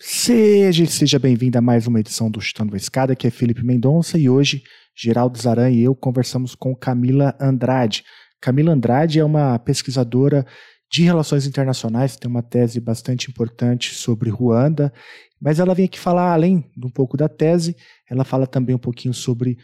Seja, seja bem-vindo a mais uma edição do Chutando a Escada, que é Felipe Mendonça e hoje Geraldo Zaran e eu conversamos com Camila Andrade. Camila Andrade é uma pesquisadora de relações internacionais, tem uma tese bastante importante sobre Ruanda, mas ela vem aqui falar, além de um pouco da tese, ela fala também um pouquinho sobre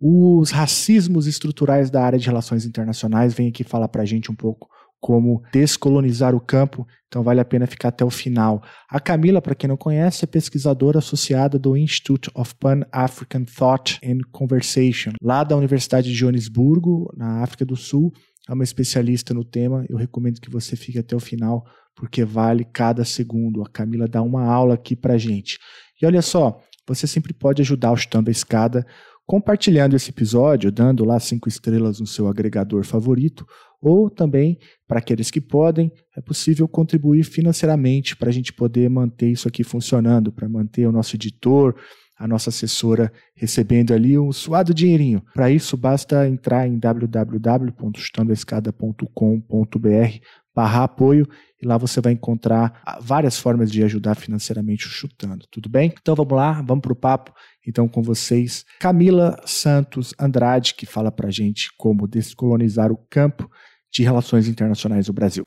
os racismos estruturais da área de relações internacionais, vem aqui falar para a gente um pouco como descolonizar o campo, então vale a pena ficar até o final. A Camila, para quem não conhece, é pesquisadora associada do Institute of Pan-African Thought and Conversation, lá da Universidade de Joanesburgo, na África do Sul. É uma especialista no tema, eu recomendo que você fique até o final, porque vale cada segundo. A Camila dá uma aula aqui para gente. E olha só, você sempre pode ajudar o Chutando a Escada compartilhando esse episódio, dando lá cinco estrelas no seu agregador favorito, ou também, para aqueles que podem, é possível contribuir financeiramente para a gente poder manter isso aqui funcionando, para manter o nosso editor, a nossa assessora recebendo ali um suado dinheirinho. Para isso, basta entrar em www.chutandoescada.com.br barra apoio e lá você vai encontrar várias formas de ajudar financeiramente o Chutando, tudo bem? Então vamos lá, vamos para o papo. Então com vocês, Camila Santos Andrade, que fala para gente como descolonizar o campo de relações internacionais do Brasil.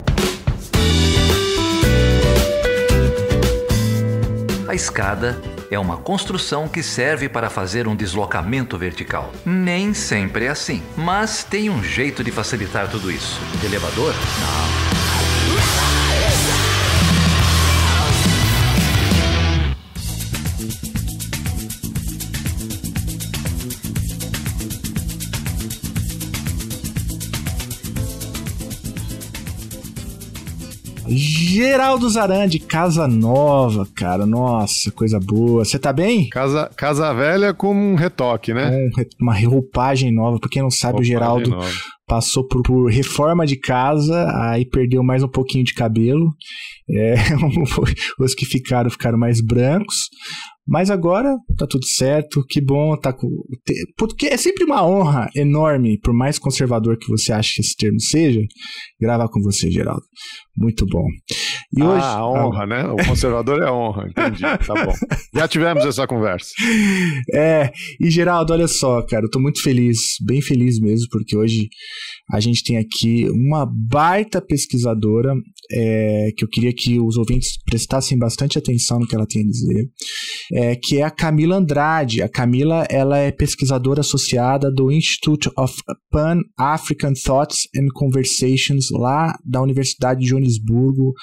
A escada é uma construção que serve para fazer um deslocamento vertical. Nem sempre é assim, mas tem um jeito de facilitar tudo isso. De elevador? Não. Geraldo Zarandi, Casa Nova, cara. Nossa, coisa boa. Você tá bem? Casa, casa Velha com um retoque, né? Com uma roupagem nova. Pra quem não sabe, roupagem o Geraldo nova. passou por, por, reforma de casa, aí perdeu mais um pouquinho de cabelo. É, os que ficaram, ficaram mais brancos. Mas agora tá tudo certo, que bom, tá com. Porque é sempre uma honra enorme, por mais conservador que você ache que esse termo seja, gravar com você, Geraldo. Muito bom. E ah, hoje... a honra, ah, né? O conservador é honra, entendi. Tá bom. Já tivemos essa conversa. É, e Geraldo, olha só, cara, eu tô muito feliz, bem feliz mesmo, porque hoje a gente tem aqui uma baita pesquisadora é, que eu queria que os ouvintes prestassem bastante atenção no que ela tem a dizer, é, que é a Camila Andrade. A Camila ela é pesquisadora associada do Institute of Pan-African Thoughts and Conversations lá da Universidade de Joanesburgo,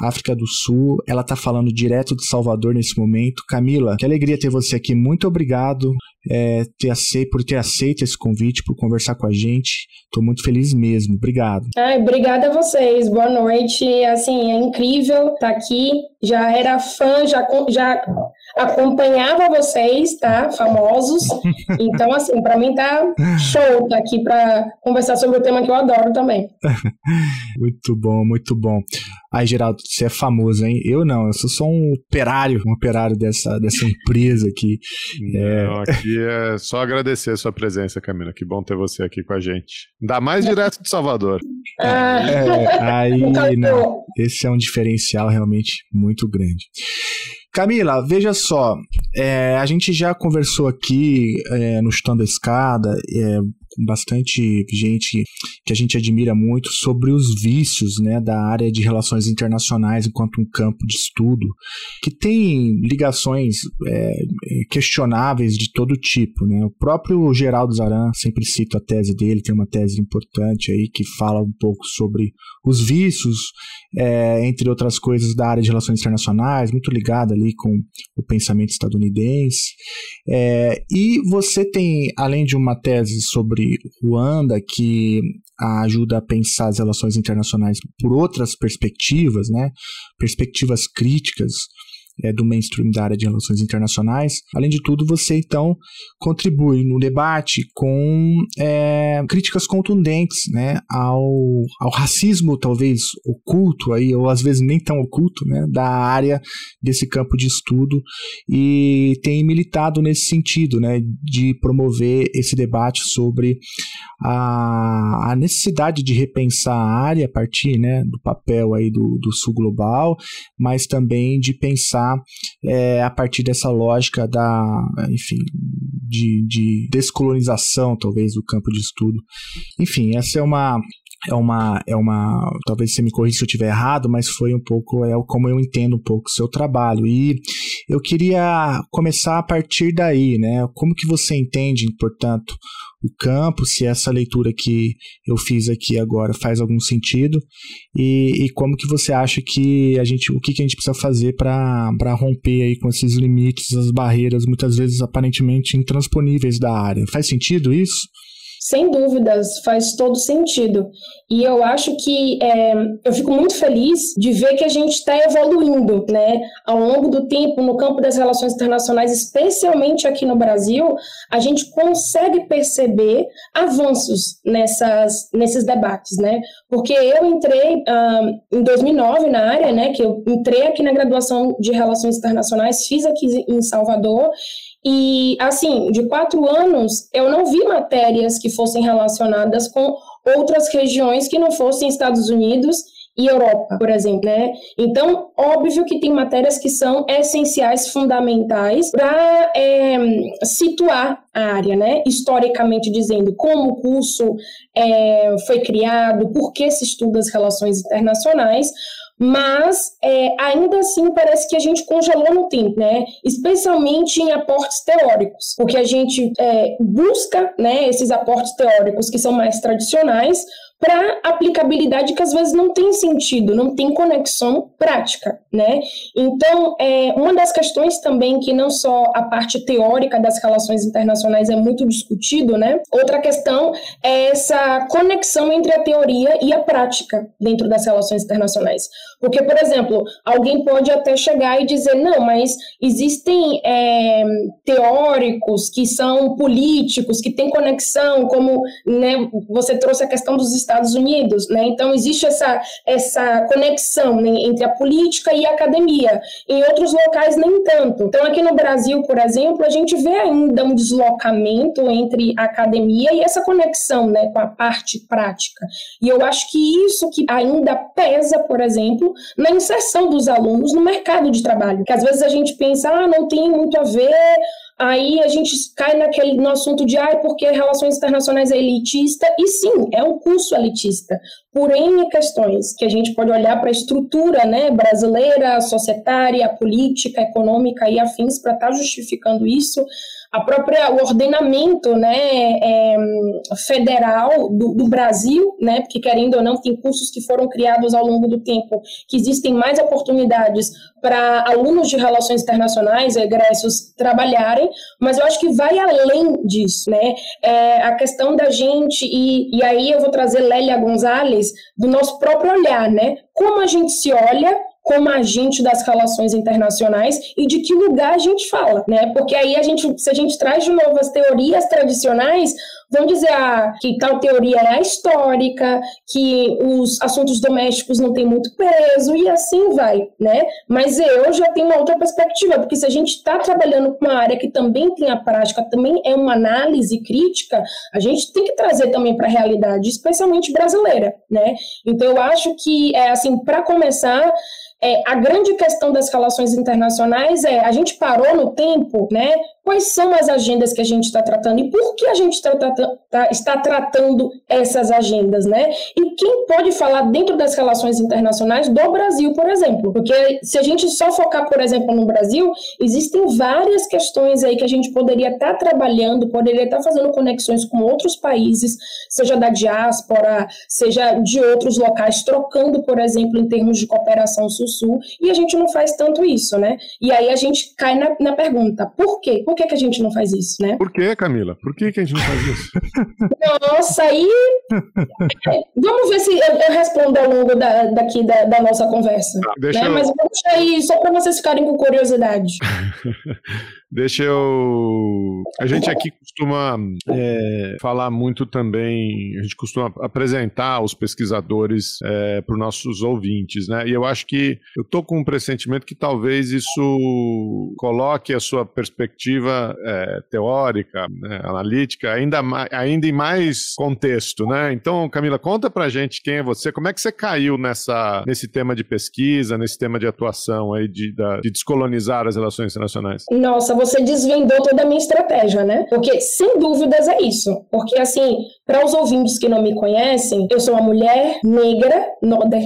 África do Sul. Ela está falando direto de Salvador nesse momento. Camila, que alegria ter você aqui. Muito obrigado é, ter aceito, por ter aceito esse convite, por conversar com a gente. Estou muito feliz mesmo. Obrigado. Ai, obrigada a vocês. Boa noite. Assim, é incrível estar tá aqui. Já era fã, já, já acompanhava vocês, tá? Famosos. Então, assim, para mim tá show tá aqui para conversar sobre o tema que eu adoro também. muito bom, muito bom. Aí, Geraldo, você é famoso, hein? Eu não, eu sou só um operário, um operário dessa, dessa empresa aqui. Não, é... aqui é só agradecer a sua presença, Camila. Que bom ter você aqui com a gente. Ainda mais direto de Salvador. Ah. É, aí, não. Esse é um diferencial realmente muito grande. Camila, veja só, é, a gente já conversou aqui é, no Chutando a Escada, é, bastante gente que a gente admira muito sobre os vícios né, da área de relações internacionais enquanto um campo de estudo, que tem ligações é, questionáveis de todo tipo. Né? O próprio Geraldo Zaran sempre cita a tese dele, tem uma tese importante aí que fala um pouco sobre os vícios, é, entre outras coisas, da área de relações internacionais, muito ligada ali com o pensamento estadunidense. É, e você tem, além de uma tese sobre Ruanda, que ajuda a pensar as relações internacionais por outras perspectivas, né? perspectivas críticas é, do mainstream da área de relações internacionais. Além de tudo, você então contribui no debate com é, críticas contundentes né, ao, ao racismo, talvez oculto, aí, ou às vezes nem tão oculto, né, da área desse campo de estudo, e tem militado nesse sentido né, de promover esse debate sobre a, a necessidade de repensar a área a partir né, do papel aí do, do sul global, mas também de pensar é, a partir dessa lógica da, enfim, de, de descolonização, talvez, do campo de estudo. Enfim, essa é uma é uma, é uma, talvez você me corrija se eu estiver errado, mas foi um pouco, é como eu entendo um pouco o seu trabalho. E eu queria começar a partir daí, né? Como que você entende, portanto, o campo, se essa leitura que eu fiz aqui agora faz algum sentido e, e como que você acha que a gente, o que, que a gente precisa fazer para romper aí com esses limites, as barreiras muitas vezes aparentemente intransponíveis da área. Faz sentido isso? Sem dúvidas, faz todo sentido. E eu acho que é, eu fico muito feliz de ver que a gente está evoluindo, né? Ao longo do tempo, no campo das relações internacionais, especialmente aqui no Brasil, a gente consegue perceber avanços nessas, nesses debates, né? Porque eu entrei em 2009 na área, né? Que eu entrei aqui na graduação de relações internacionais, fiz aqui em Salvador e, assim, de quatro anos, eu não vi matérias que fossem relacionadas com outras regiões que não fossem Estados Unidos e Europa, por exemplo, né? Então, óbvio que tem matérias que são essenciais, fundamentais para é, situar a área, né? Historicamente dizendo, como o curso é, foi criado, por que se estuda as relações internacionais, mas é, ainda assim parece que a gente congelou no tempo, né? Especialmente em aportes teóricos, porque a gente é, busca né, esses aportes teóricos que são mais tradicionais para aplicabilidade que às vezes não tem sentido, não tem conexão prática, né? Então, é, uma das questões também que não só a parte teórica das relações internacionais é muito discutido, né? Outra questão é essa conexão entre a teoria e a prática dentro das relações internacionais. Porque, por exemplo, alguém pode até chegar e dizer, não, mas existem é, teóricos que são políticos, que têm conexão, como né, você trouxe a questão dos Estados Unidos, né? Então existe essa, essa conexão né, entre a política e a academia. Em outros locais nem tanto. Então aqui no Brasil, por exemplo, a gente vê ainda um deslocamento entre a academia e essa conexão, né, com a parte prática. E eu acho que isso que ainda pesa, por exemplo, na inserção dos alunos no mercado de trabalho. Que às vezes a gente pensa, ah, não tem muito a ver aí a gente cai naquele no assunto de ah, porque relações internacionais é elitista, e sim, é um curso elitista, por N questões, que a gente pode olhar para a estrutura né, brasileira, societária, política, econômica e afins para estar tá justificando isso, a própria o ordenamento né, é, federal do, do, Brasil, né, porque querendo ou não tem cursos que foram criados ao longo do tempo que existem mais oportunidades para alunos de relações internacionais, egressos, trabalharem, mas eu acho que vai além disso, né? É a questão da gente, e, e aí eu vou trazer Lélia Gonzalez, do nosso próprio olhar, né? Como a gente se olha como agente das relações internacionais e de que lugar a gente fala, né? Porque aí a gente, se a gente traz de novo as teorias tradicionais, vão dizer ah, que tal teoria é histórica, que os assuntos domésticos não têm muito peso e assim vai, né? Mas eu já tenho uma outra perspectiva, porque se a gente está trabalhando com uma área que também tem a prática, também é uma análise crítica, a gente tem que trazer também para a realidade, especialmente brasileira, né? Então eu acho que é assim, para começar, é, a grande questão das relações internacionais é a gente parou no tempo, né? Quais são as agendas que a gente está tratando e por que a gente tá, tá, tá, está tratando essas agendas, né? E quem pode falar dentro das relações internacionais do Brasil, por exemplo? Porque se a gente só focar, por exemplo, no Brasil, existem várias questões aí que a gente poderia estar tá trabalhando, poderia estar tá fazendo conexões com outros países, seja da diáspora, seja de outros locais, trocando, por exemplo, em termos de cooperação sul-sul, e a gente não faz tanto isso, né? E aí a gente cai na, na pergunta, por quê? Por que, que a gente não faz isso, né? Por que, Camila? Por que, que a gente não faz isso? Nossa, aí. Vamos ver se eu, eu respondo ao longo da, daqui da, da nossa conversa. Ah, né? eu... Mas vamos aí só para vocês ficarem com curiosidade. Deixa eu. A gente aqui costuma é, falar muito também, a gente costuma apresentar os pesquisadores é, para os nossos ouvintes, né? E eu acho que eu estou com um pressentimento que talvez isso coloque a sua perspectiva é, teórica, né, analítica, ainda, ainda em mais contexto, né? Então, Camila, conta pra gente quem é você, como é que você caiu nessa, nesse tema de pesquisa, nesse tema de atuação aí de, da, de descolonizar as relações internacionais? Nossa, você desvendou toda a minha estratégia, né? Porque, sem dúvidas, é isso. Porque, assim, para os ouvintes que não me conhecem, eu sou uma mulher negra,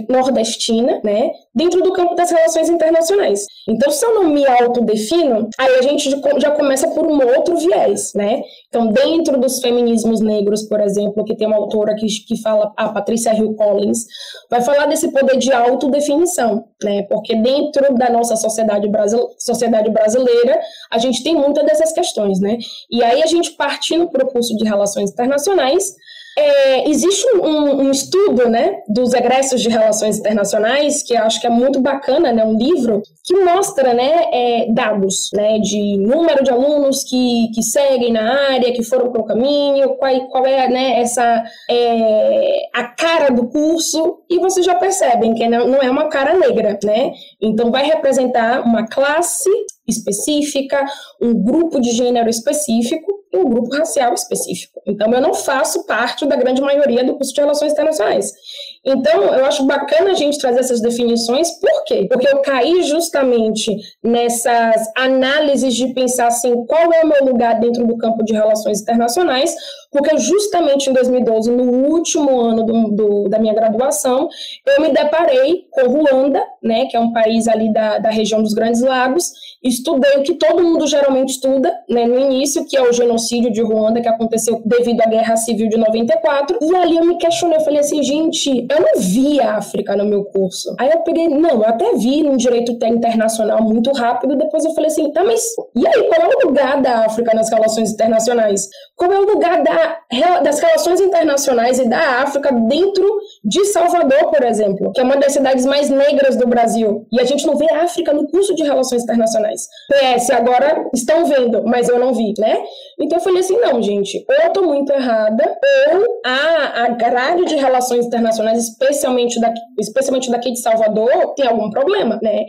nordestina, né? Dentro do campo das relações internacionais. Então, se eu não me autodefino, aí a gente já começa por um outro viés, né? Então, dentro dos feminismos negros, por exemplo, que tem uma autora que, que fala, a Patrícia Hill Collins, vai falar desse poder de autodefinição, né? Porque dentro da nossa sociedade, sociedade brasileira, a gente tem muitas dessas questões, né? E aí a gente partindo para o curso de Relações Internacionais, é, existe um, um, estudo né, dos egressos de relações internacionais, que eu acho que é muito bacana, né, um livro, que mostra né, é, dados né, de número de alunos que, que seguem na área, que foram para o caminho, qual, qual é né, essa, é, a cara do curso, e vocês já percebem que não, não é uma cara negra, né? Então vai representar uma classe específica, um grupo de gênero específico e um grupo racial específico. Então, eu não faço parte da grande maioria do curso de Relações Internacionais. Então, eu acho bacana a gente trazer essas definições, por quê? Porque eu caí justamente nessas análises de pensar assim, qual é o meu lugar dentro do campo de relações internacionais, porque justamente em 2012, no último ano do, do, da minha graduação, eu me deparei com Ruanda, né, que é um país ali da, da região dos Grandes Lagos, estudei o que todo mundo geralmente estuda, né, no início, que é o genocídio de Ruanda, que aconteceu devido à Guerra Civil de 94, e ali eu me questionei, eu falei assim, gente, eu não vi a África no meu curso. Aí eu peguei, não, eu até vi no direito internacional muito rápido, depois eu falei assim, tá, mas e aí, qual é o lugar da África nas relações internacionais? Qual é o lugar da, das relações internacionais e da África dentro de Salvador, por exemplo, que é uma das cidades mais negras do Brasil, e a gente não vê a África no curso de relações internacionais. PS, agora estão vendo, mas eu não vi, né? Então eu falei assim, não, gente, ou eu tô muito errada, ou a, a grade de relações internacionais, especialmente daqui, especialmente daqui de Salvador, tem algum problema, né?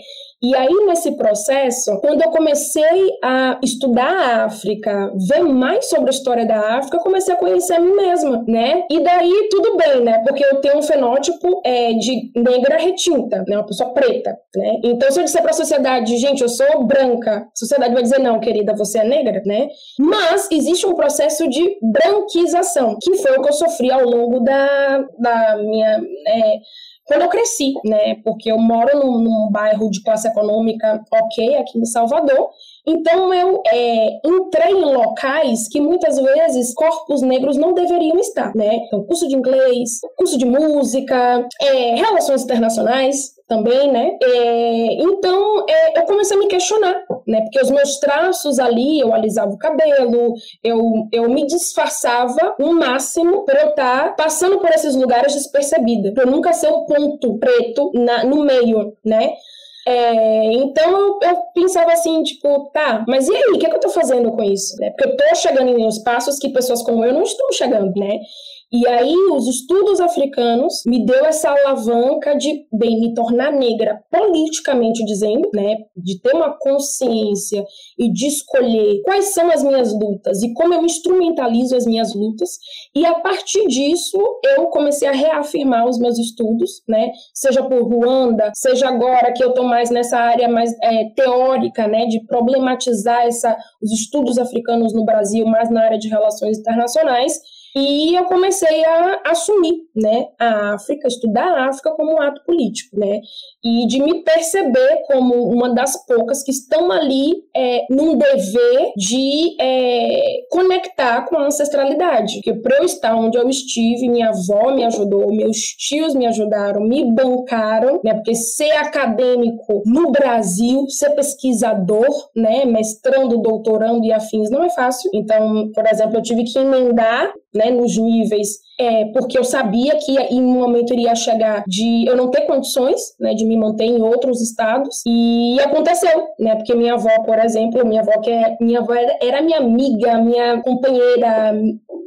E aí, nesse processo, quando eu comecei a estudar a África, ver mais sobre a história da África, eu comecei a conhecer a mim mesma, né? E daí, tudo bem, né? Porque eu tenho um fenótipo é, de negra retinta, né? Uma pessoa preta, né? Então, se eu disser para a sociedade, gente, eu sou branca, a sociedade vai dizer, não, querida, você é negra, né? Mas existe um processo de branquização, que foi o que eu sofri ao longo da, da minha... É, quando eu cresci, né? Porque eu moro num, num bairro de classe econômica ok aqui em Salvador. Então eu é, entrei em locais que muitas vezes corpos negros não deveriam estar, né? Então curso de inglês, curso de música, é, relações internacionais, também, né? É, então, é, eu comecei a me questionar, né? Porque os meus traços ali, eu alisava o cabelo, eu, eu me disfarçava o máximo para eu estar tá passando por esses lugares despercebida, para eu nunca ser um ponto preto na, no meio, né? É, então eu, eu, pensava assim, tipo, tá, mas e aí, o que, é que eu tô fazendo com isso? Né? Porque eu tô chegando em espaços que pessoas como eu não estão chegando, né? E aí, os estudos africanos me deu essa alavanca de, bem, me tornar negra, politicamente dizendo, né? De ter uma consciência e de escolher quais são as minhas lutas e como eu instrumentalizo as minhas lutas. E a partir disso, eu comecei a reafirmar os meus estudos, né? Seja por Ruanda, seja agora que eu estou mais nessa área mais é, teórica, né? De problematizar essa, os estudos africanos no Brasil, mais na área de relações internacionais. E eu comecei a assumir, né, a África, estudar a África como um ato político, né, e de me perceber como uma das poucas que estão ali é, num dever de é, conectar com a ancestralidade. Porque para eu estar onde eu estive, minha avó me ajudou, meus tios me ajudaram, me bancaram, né, porque ser acadêmico no Brasil, ser pesquisador, né, mestrando, doutorando e afins não é fácil. Então, por exemplo, eu tive que emendar né, nos níveis é, porque eu sabia que em um momento iria chegar de eu não ter condições né, de me manter em outros estados e aconteceu, né? Porque minha avó, por exemplo, minha avó que é, minha avó era, era minha amiga, minha companheira,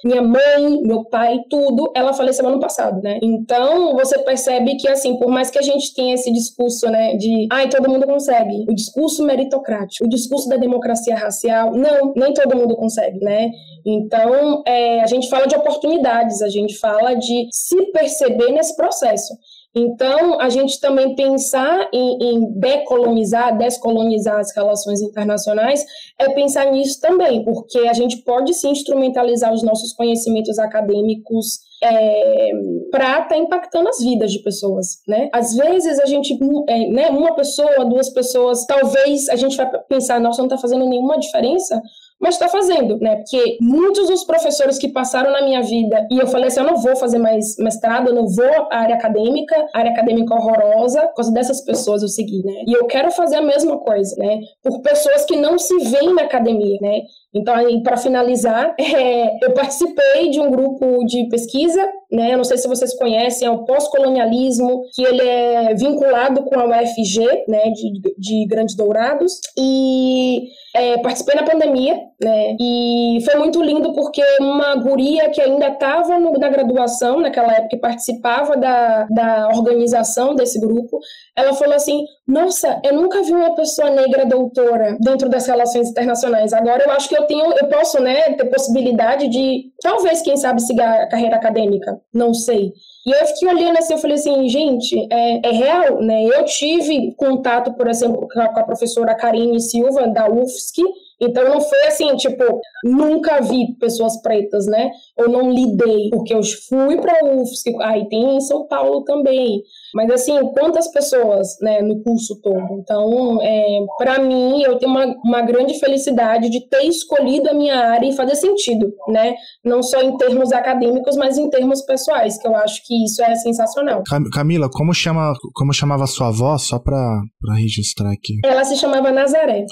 minha mãe, meu pai, tudo, ela faleceu ano passado, né? Então você percebe que assim, por mais que a gente tenha esse discurso, né, de ai todo mundo consegue, o discurso meritocrático, o discurso da democracia racial, não, nem todo mundo consegue, né? Então, é, a gente fala de oportunidades, a gente fala de se perceber nesse processo. Então, a gente também pensar em, em, decolonizar, descolonizar as relações internacionais, é pensar nisso também, porque a gente pode se instrumentalizar os nossos conhecimentos acadêmicos é, para estar tá impactando as vidas de pessoas, né? Às vezes a gente, é, né, uma pessoa, duas pessoas, talvez a gente vai pensar, nossa, não está fazendo nenhuma diferença, mas está fazendo, né? Porque muitos dos professores que passaram na minha vida e eu falei assim, eu não vou fazer mais mestrado, eu não vou à área acadêmica, área acadêmica horrorosa, por causa dessas pessoas eu segui, né? E eu quero fazer a mesma coisa, né? Por pessoas que não se veem na academia, né? Então, para finalizar, é, eu participei de um grupo de pesquisa, né? Eu não sei se vocês conhecem, é o pós-colonialismo, que ele é vinculado com a UFG, né? De, de Grandes Dourados. E é, participei na pandemia, né? E foi muito lindo porque uma guria que ainda estava na graduação naquela época e participava da, da organização desse grupo, ela falou assim: Nossa, eu nunca vi uma pessoa negra doutora dentro das relações internacionais. Agora eu acho que eu tenho, eu posso, né, ter possibilidade de, talvez, quem sabe, seguir a carreira acadêmica. Não sei. E eu fiquei olhando assim, eu falei assim, gente, é, é real, né? Eu tive contato, por exemplo, com a professora Karine Silva, da UFSC, então não foi assim, tipo, nunca vi pessoas pretas, né? Ou não lidei, porque eu fui para UFSC, aí tem em São Paulo também. Mas assim, quantas pessoas, né, no curso todo? Então, é, para mim, eu tenho uma, uma grande felicidade de ter escolhido a minha área e fazer sentido, né? Não só em termos acadêmicos, mas em termos pessoais, que eu acho que isso é sensacional. Camila, como chama, como chamava sua avó, só para registrar aqui? Ela se chamava Nazaré.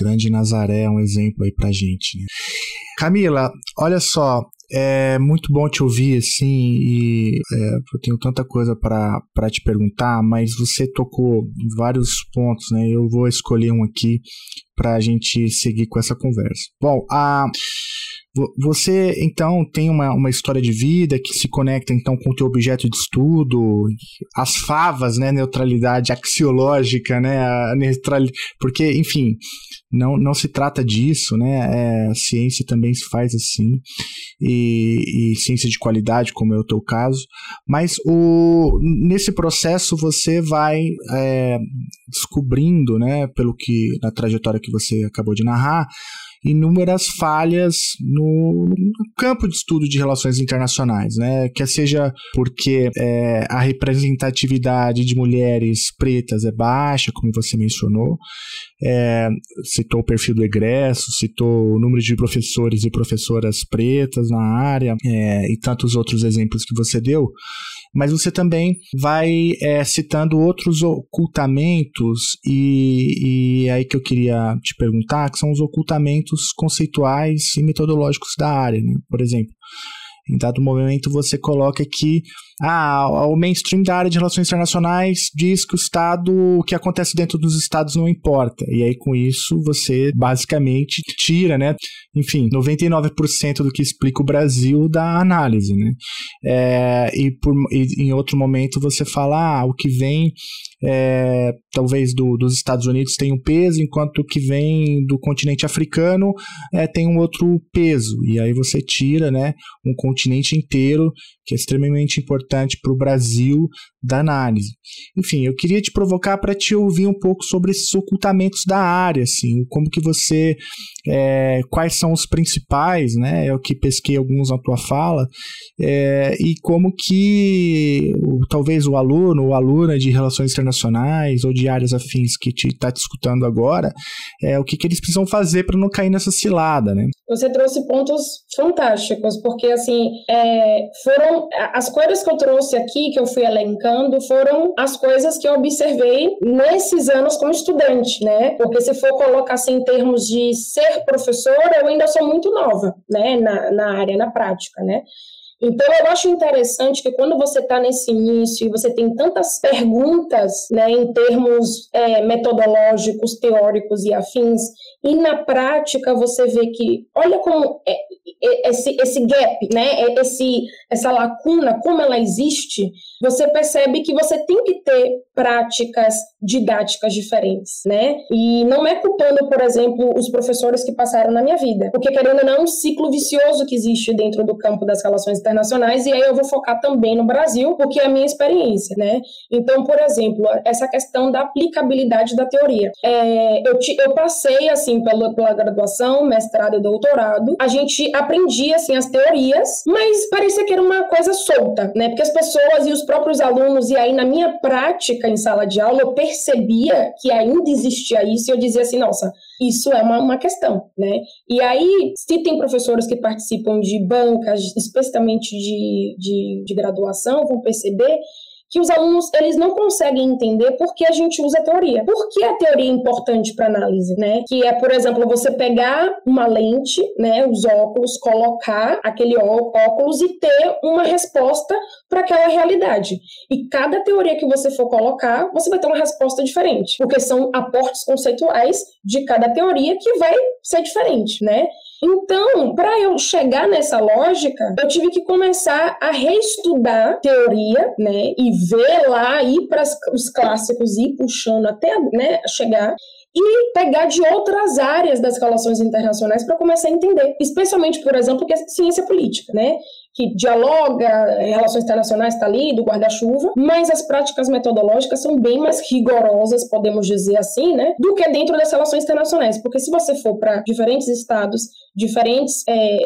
Grande Nazaré é um exemplo aí pra gente. Né? Camila, olha só, é muito bom te ouvir, assim, e é, eu tenho tanta coisa para te perguntar, mas você tocou vários pontos, né? Eu vou escolher um aqui para a gente seguir com essa conversa. Bom, a. Você, então, tem uma, uma história de vida que se conecta, então, com o teu objeto de estudo, as favas, né, neutralidade axiológica, né, a neutral... porque, enfim, não, não se trata disso, né? É, a ciência também se faz assim, e, e, ciência de qualidade, como é o teu caso, mas o, nesse processo você vai é, descobrindo, né, pelo que na trajetória que você acabou de narrar, inúmeras falhas no, campo de estudo de relações internacionais, né? Quer seja porque é, a representatividade de mulheres pretas é baixa, como você mencionou, é, citou o perfil do egresso, citou o número de professores e professoras pretas na área é, e tantos outros exemplos que você deu mas você também vai é, citando outros ocultamentos, e, e é aí que eu queria te perguntar, que são os ocultamentos conceituais e metodológicos da área. Né? Por exemplo, em dado momento você coloca que ah, o mainstream da área de relações internacionais diz que o Estado, o que acontece dentro dos Estados não importa. E aí, com isso, você basicamente tira, né? Enfim, 99% do que explica o Brasil da análise, né? É, e, por, e em outro momento você fala, ah, o que vem é, talvez do, dos Estados Unidos tem um peso, enquanto o que vem do continente africano é, tem um outro peso. E aí você tira né, um continente inteiro que é extremamente importante para o Brasil da análise. Enfim, eu queria te provocar para te ouvir um pouco sobre esses ocultamentos da área, assim, como que você, é, quais são os principais, né? É o que pesquei alguns na tua fala, é, e como que talvez o aluno ou aluna de relações internacionais ou de áreas afins que te está te escutando agora, é o que, que eles precisam fazer para não cair nessa cilada, né? Você trouxe pontos fantásticos, porque assim é, foram Então, as coisas que eu trouxe aqui, que eu fui elencando, foram as coisas que eu observei nesses anos como estudante, né? Porque se for colocar assim em termos de ser professora, eu ainda sou muito nova, né? Na, na área, na prática, né? Então, eu acho interessante que quando você está nesse início e você tem tantas perguntas, né, em termos é, metodológicos, teóricos e afins, e na prática você vê que, olha como é, esse, esse gap, né, esse, essa lacuna, como ela existe, você percebe que você tem que ter práticas didáticas diferentes, né? E não é culpando, por exemplo, os professores que passaram na minha vida, porque querendo ou não, é um ciclo vicioso que existe dentro do campo das relações internacionais, e aí eu vou focar também no Brasil, porque é a minha experiência, né? Então, por exemplo, essa questão da aplicabilidade da teoria. É, eu, te, eu passei, assim, pela, pela graduação, mestrado e doutorado, a gente aprendia, assim, as teorias, mas parecia que era uma coisa solta, né? Porque as pessoas e os próprios alunos, e aí na minha prática em sala de aula, eu percebia que ainda existia isso, e eu dizia assim, nossa, isso é uma, uma questão, né? E aí, se tem professores que participam de bancas, especialmente de, de, de graduação, vão perceber que os alunos eles não conseguem entender por que a gente usa a teoria. Por que a teoria é importante para análise, né? Que é, por exemplo, você pegar uma lente, né, os óculos, colocar aquele óculos e ter uma resposta para aquela realidade. E cada teoria que você for colocar, você vai ter uma resposta diferente, porque são aportes conceituais de cada teoria que vai ser diferente, né? Então, para eu chegar nessa lógica, eu tive que começar a reestudar teoria, né, e ver lá, ir para os clássicos, ir puxando até né, chegar e pegar de outras áreas das relações internacionais para começar a entender, especialmente, por exemplo, que é ciência política, né? Que dialoga, relações internacionais está ali, do guarda-chuva, mas as práticas metodológicas são bem mais rigorosas, podemos dizer assim, né? Do que dentro das relações internacionais. Porque se você for para diferentes estados, diferentes é,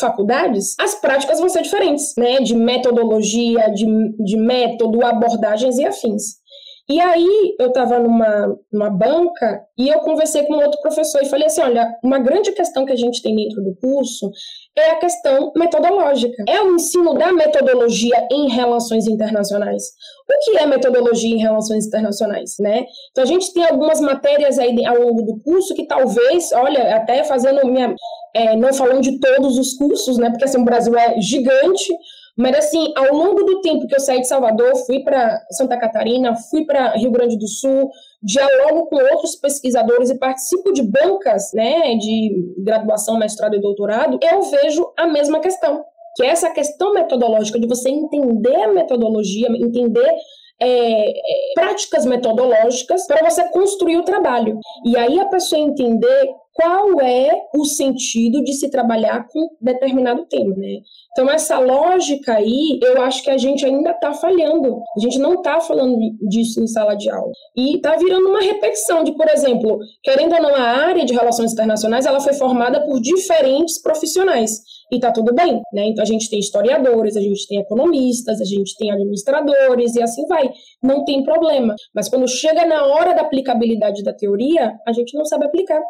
faculdades, as práticas vão ser diferentes, né? De metodologia, de, de método, abordagens e afins. E aí eu estava numa, numa banca e eu conversei com outro professor e falei assim: olha, uma grande questão que a gente tem dentro do curso é a questão metodológica. É o ensino da metodologia em relações internacionais. O que é metodologia em relações internacionais, né? Então a gente tem algumas matérias aí ao longo do curso que talvez, olha, até fazendo minha, é, não falando de todos os cursos, né? Porque assim, o Brasil é gigante, mas assim, ao longo do tempo que eu saí de Salvador, fui para Santa Catarina, fui para Rio Grande do Sul, dialogo com outros pesquisadores e participo de bancas, né, de graduação, mestrado e doutorado, eu vejo a mesma questão, que é essa questão metodológica de você entender a metodologia, entender é, é, práticas metodológicas para você construir o trabalho. E aí a pessoa entender qual é o sentido de se trabalhar com determinado tema, né? Então, essa lógica aí, eu acho que a gente ainda está falhando. A gente não está falando disso em sala de aula. E está virando uma repetição de, por exemplo, querendo ou não, a área de relações internacionais, ela foi formada por diferentes profissionais. E está tudo bem, né? Então, a gente tem historiadores, a gente tem economistas, a gente tem administradores e assim vai. Não tem problema. Mas quando chega na hora da aplicabilidade da teoria, a gente não sabe aplicar.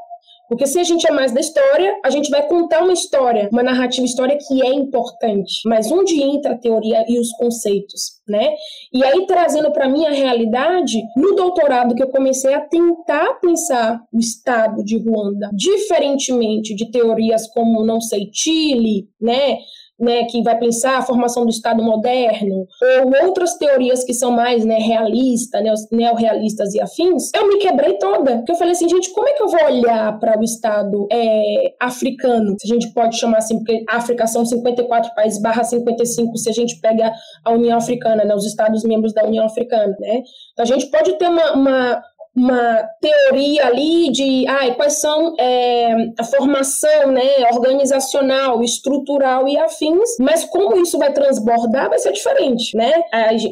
Porque se a gente é mais da história, a gente vai contar uma história, uma narrativa história que é importante, mas onde entra a teoria e os conceitos, né? E aí trazendo para mim a realidade, no doutorado que eu comecei a tentar pensar o estado de Ruanda diferentemente de teorias como não sei Chile, né? Né, que vai pensar a formação do Estado moderno, ou outras teorias que são mais né, realistas, né, neorrealistas e afins, eu me quebrei toda. Porque eu falei assim, gente, como é que eu vou olhar para o Estado é, africano? Se a gente pode chamar assim, porque África são 54 países, barra 55, se a gente pega a União Africana, né, os Estados membros da União Africana, né? Então, a gente pode ter uma, uma uma teoria ali de ai, quais são é, a formação né, organizacional, estrutural e afins, mas como isso vai transbordar vai ser diferente, né?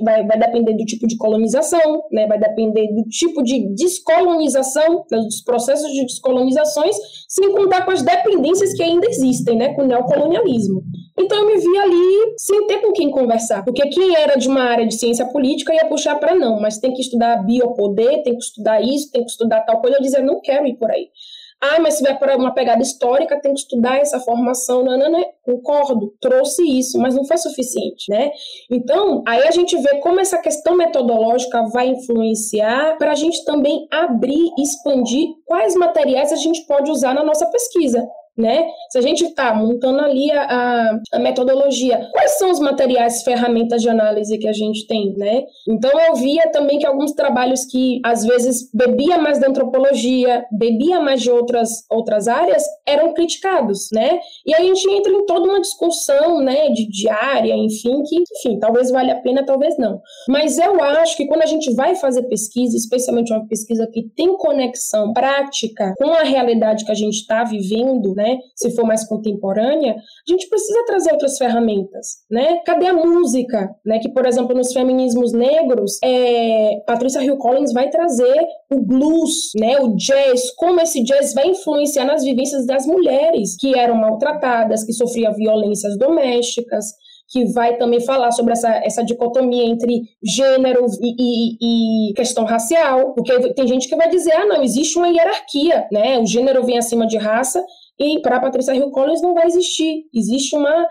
Vai, vai depender do tipo de colonização, né? vai depender do tipo de descolonização, dos processos de descolonizações, sem contar com as dependências que ainda existem, né, com o neocolonialismo. Então eu me vi ali sem ter com quem conversar, porque quem era de uma área de ciência política ia puxar para não, mas tem que estudar biopoder, tem que estudar isso, tem que estudar tal coisa. Eu dizia, não quero ir por aí. Ah, mas se vai para uma pegada histórica, tem que estudar essa formação, não, não, não. Concordo, trouxe isso, mas não foi suficiente, né? Então, aí a gente vê como essa questão metodológica vai influenciar para a gente também abrir, expandir quais materiais a gente pode usar na nossa pesquisa né? Se a gente está montando ali a, a, metodologia, quais são os materiais, ferramentas de análise que a gente tem, né? Então eu via também que alguns trabalhos que às vezes bebia mais da antropologia, bebia mais de outras outras áreas, eram criticados, né? E aí a gente entra em toda uma discussão, né, de diária, enfim, que, enfim, talvez valha a pena, talvez não. Mas eu acho que quando a gente vai fazer pesquisa, especialmente uma pesquisa que tem conexão prática com a realidade que a gente está vivendo, né? Né? Se for mais contemporânea, a gente precisa trazer outras ferramentas, né? Cadê a música, né? Que, por exemplo, nos feminismos negros, é, Patrícia Hill Collins vai trazer o blues, né? O jazz, como esse jazz vai influenciar nas vivências das mulheres que eram maltratadas, que sofriam violências domésticas, que vai também falar sobre essa, essa dicotomia entre gênero e, e, e, questão racial, porque tem gente que vai dizer, ah, não, existe uma hierarquia, né? O gênero vem acima de raça e para Patrícia Hill Collins não vai existir. Existe uma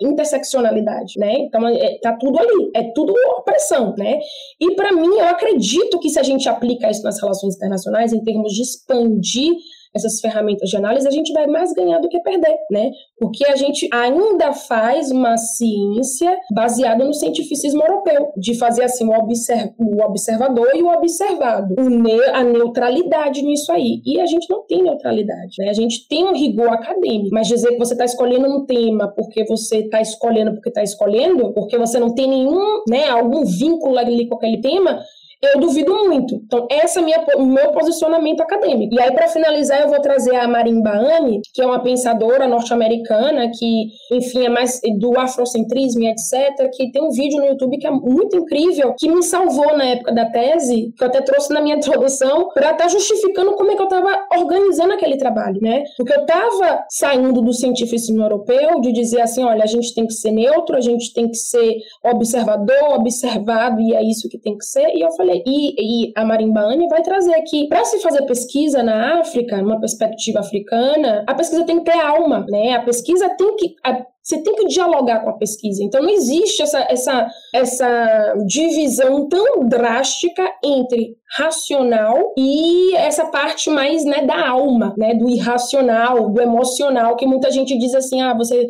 interseccionalidade, né? Então é, tá tudo ali, é tudo opressão, né? E para mim eu acredito que se a gente aplica isso nas relações internacionais em termos de expandir essas ferramentas de análise, a gente vai mais ganhar do que perder, né? Porque a gente ainda faz uma ciência baseada no cientificismo europeu, de fazer assim o, observ o observador e o observado, o ne a neutralidade nisso aí. E a gente não tem neutralidade, né? A gente tem um rigor acadêmico, mas dizer que você está escolhendo um tema porque você está escolhendo porque está escolhendo, porque você não tem nenhum, né, algum vínculo ali com aquele tema, eu duvido muito. Então, esse é o meu posicionamento acadêmico. E aí, para finalizar, eu vou trazer a Marimba Anne, que é uma pensadora norte-americana, que, enfim, é mais do afrocentrismo e etc., que tem um vídeo no YouTube que é muito incrível, que me salvou na época da tese, que eu até trouxe na minha introdução, para estar tá justificando como é que eu estava organizando aquele trabalho, né? Porque eu estava saindo do cientificismo europeu, de dizer assim, olha, a gente tem que ser neutro, a gente tem que ser observador, observado, e é isso que tem que ser, e eu falei, e, e a Marimbane vai trazer aqui, para se fazer pesquisa na África, numa perspectiva africana, a pesquisa tem que ter alma, né? A pesquisa tem que. A, você tem que dialogar com a pesquisa. Então não existe essa, essa, essa divisão tão drástica entre racional e essa parte mais né, da alma, né, do irracional, do emocional, que muita gente diz assim, ah, você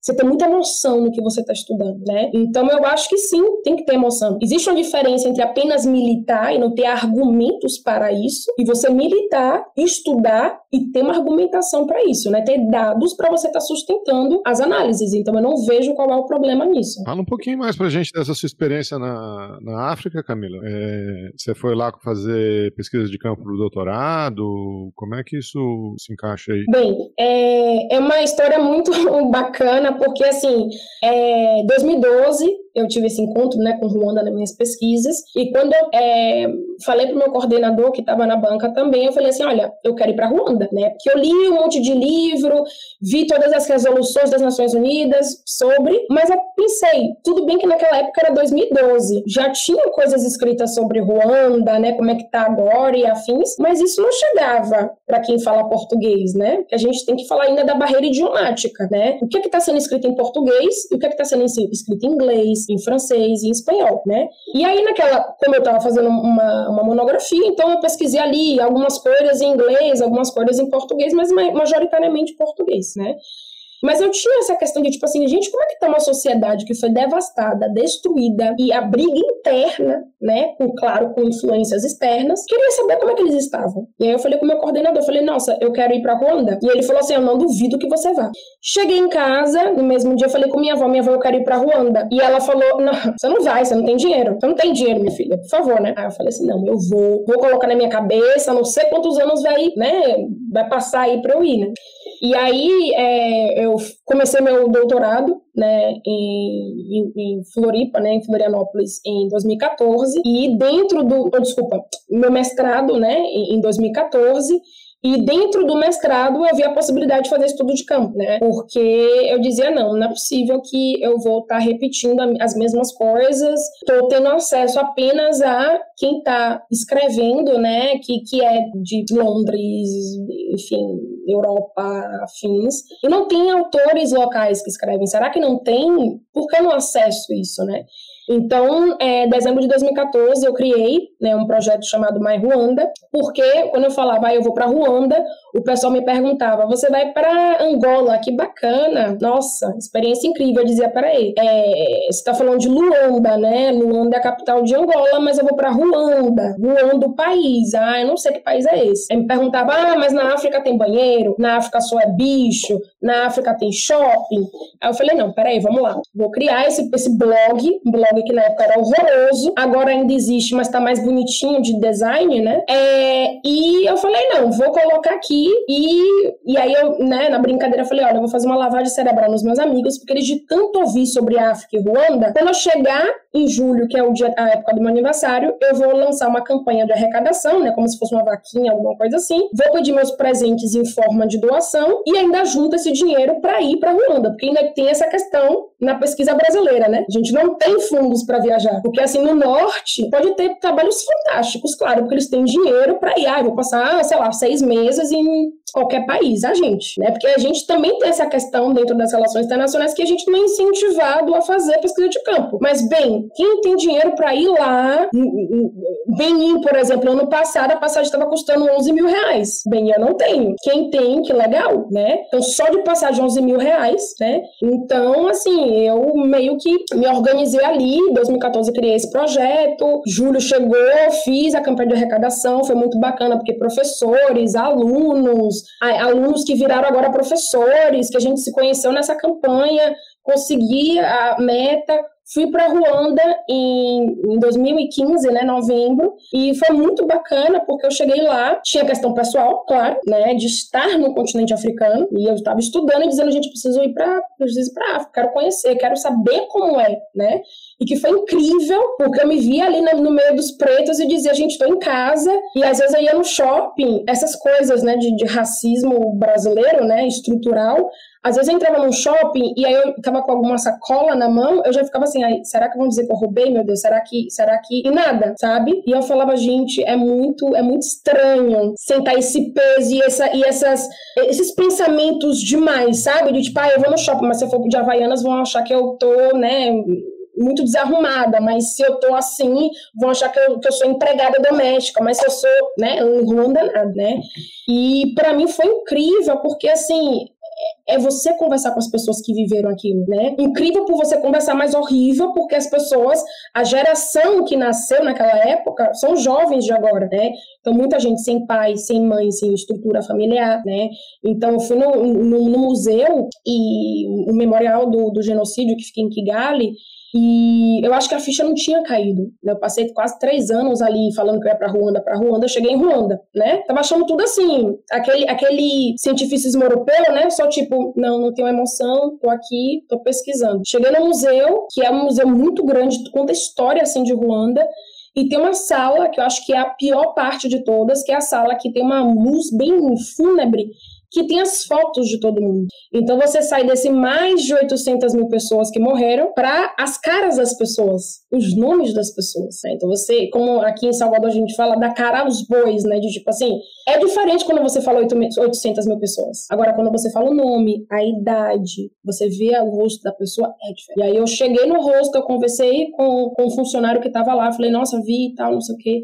você tem muita emoção no que você está estudando, né? Então eu acho que sim, tem que ter emoção. Existe uma diferença entre apenas militar e não ter argumentos para isso, e você militar, estudar e ter uma argumentação para isso, né? Ter dados para você estar tá sustentando as análises. Então eu não vejo qual é o problema nisso. Fala um pouquinho mais para a gente dessa sua experiência na, na África, Camila. É, você foi lá fazer pesquisa de campo para o doutorado? Como é que isso se encaixa aí? Bem, é, é uma história muito bacana porque assim, é, 2012 eu tive esse encontro né, com Ruanda nas minhas pesquisas, e quando eu é, falei para o meu coordenador, que estava na banca também, eu falei assim, olha, eu quero ir para Ruanda, né, porque eu li um monte de livro, vi todas as resoluções das Nações Unidas sobre, mas eu pensei, tudo bem que naquela época era 2012, já tinha coisas escritas sobre Ruanda, né, como é que tá agora e afins, mas isso não chegava para quem fala português, né, a gente tem que falar ainda da barreira idiomática, né, o que é está sendo escrito em português e o que é que está sendo escrito em inglês, em francês e em espanhol, né? E aí, naquela, como eu estava fazendo uma, uma monografia, então eu pesquisei ali algumas coisas em inglês, algumas coisas em português, mas majoritariamente português, né? Mas eu tinha essa questão de, tipo assim, gente, como é que tá uma sociedade que foi devastada, destruída e a briga interna, né, com, claro, com influências externas, queria saber como é que eles estavam. E aí eu falei com o meu coordenador, eu falei, nossa, eu quero ir pra Ruanda. E ele falou assim, eu não duvido que você vá. Cheguei em casa, no mesmo dia, eu falei com minha avó, minha avó, eu quero ir pra Ruanda. E ela falou, não, você não vai, você não tem dinheiro. Você não tem dinheiro, minha filha, por favor, né? Aí eu falei assim, não, eu vou, vou colocar na minha cabeça, não sei quantos anos vai, né, vai passar aí pra eu ir, né? E aí é, eu comecei meu doutorado né, em, em, Floripa, né, em Florianópolis, em 2014, e dentro do, oh, desculpa, meu mestrado, né, em, em 2014, E dentro do mestrado eu vi a possibilidade de fazer estudo de campo, né? Porque eu dizia, não, não é possível que eu vou estar tá repetindo as mesmas coisas, estou tendo acesso apenas a quem está escrevendo, né? Que, que é de Londres, enfim, Europa, afins. E não tem autores locais que escrevem. Será que não tem? Por que eu não acesso isso, né? Então, é, dezembro de 2014, eu criei né, um projeto chamado My Ruanda, porque quando eu falava, ah, eu vou para Ruanda, o pessoal me perguntava, você vai para Angola, que bacana, nossa, experiência incrível. Eu dizia, peraí, é, você está falando de Luanda, né? Luanda é a capital de Angola, mas eu vou para Ruanda, Ruanda o país, ah, eu não sei que país é esse. Aí me perguntava, ah, mas na África tem banheiro, na África só é bicho, na África tem shopping. Aí eu falei, não, peraí, vamos lá, vou criar esse, esse blog, um blog que na época era horroroso, agora ainda existe, mas está mais bonitinho de design, né? É, e eu falei, não, vou colocar aqui e, e aí eu, né, na brincadeira, falei, olha, eu vou fazer uma lavagem cerebral nos meus amigos, porque eles de tanto ouvir sobre África e Ruanda, quando eu chegar em julho, que é o dia, a época do meu aniversário, eu vou lançar uma campanha de arrecadação, né, como se fosse uma vaquinha, alguma coisa assim. Vou pedir meus presentes em forma de doação e ainda junto esse dinheiro para ir para Ruanda, porque ainda tem essa questão na pesquisa brasileira, né? A gente não tem fundos para viajar, porque assim no norte pode ter trabalhos fantásticos, claro, porque eles têm dinheiro para ir. Ah, vou passar, sei lá, seis meses em qualquer país, a gente, né? Porque a gente também tem essa questão dentro das relações internacionais que a gente não é incentivado a fazer pesquisa de campo. Mas, bem, quem tem dinheiro para ir lá, Benin, por exemplo, ano passado a passagem estava custando 11 mil reais. Bem, eu não tenho. Quem tem, que legal, né? Então, só de passagem 11 mil reais, né? Então, assim, eu meio que me organizei ali. Em 2014 eu criei esse projeto. Julho chegou, fiz a campanha de arrecadação, foi muito bacana, porque professores, alunos, alunos que viraram agora professores, que a gente se conheceu nessa campanha, consegui a meta, Fui para Ruanda em, em 2015, né, novembro, e foi muito bacana porque eu cheguei lá, tinha questão pessoal, claro, né, de estar no continente africano, e eu estava estudando e dizendo, gente, preciso ir para preciso para África, quero conhecer, quero saber como é, né? E que foi incrível, porque eu me via ali no, meio dos pretos e dizia, gente, estou em casa, e às vezes eu ia no shopping, essas coisas, né, de, de racismo brasileiro, né, estrutural, às vezes eu entrava num shopping e aí eu tava com alguma sacola na mão, eu já ficava assim, será que vão dizer que eu roubei, meu Deus? Será que, será que... E nada, sabe? E eu falava, gente, é muito, é muito estranho sentar esse peso e, essa, e essas, esses pensamentos demais, sabe? De tipo, ah, eu vou no shopping, mas se eu for de Havaianas vão achar que eu tô, né muito desarrumada, mas se eu tô assim, vão achar que eu, que eu sou empregada doméstica, mas se eu sou, né, em nada, né? E para mim foi incrível, porque assim, é você conversar com as pessoas que viveram aquilo, né? Incrível por você conversar, mas horrível porque as pessoas, a geração que nasceu naquela época, são jovens de agora, né? Então, muita gente sem pai, sem mãe, sem estrutura familiar, né? Então, eu fui no, no, no museu e o memorial do, do genocídio que fica em Kigali, e eu acho que a ficha não tinha caído. Eu passei quase três anos ali falando que eu ia para Ruanda, para Ruanda, cheguei em Ruanda, né? Tava achando tudo assim, aquele, aquele cientificismo europeu, né? Só tipo, não, não tenho emoção, tô aqui, tô pesquisando. Cheguei no museu, que é um museu muito grande, conta a história assim de Ruanda. E tem uma sala que eu acho que é a pior parte de todas, que é a sala que tem uma luz bem fúnebre que tem as fotos de todo mundo. Então você sai desse mais de 800 mil pessoas que morreram para as caras das pessoas, os nomes das pessoas. Né? Então você, como aqui em Salvador a gente fala da cara aos bois, né? De tipo assim, é diferente quando você fala 800 mil pessoas. Agora, quando você fala o nome, a idade, você vê o rosto da pessoa, é diferente. E aí eu cheguei no rosto, eu conversei com, com um funcionário que estava lá, falei, nossa, vi e tal, não sei o quê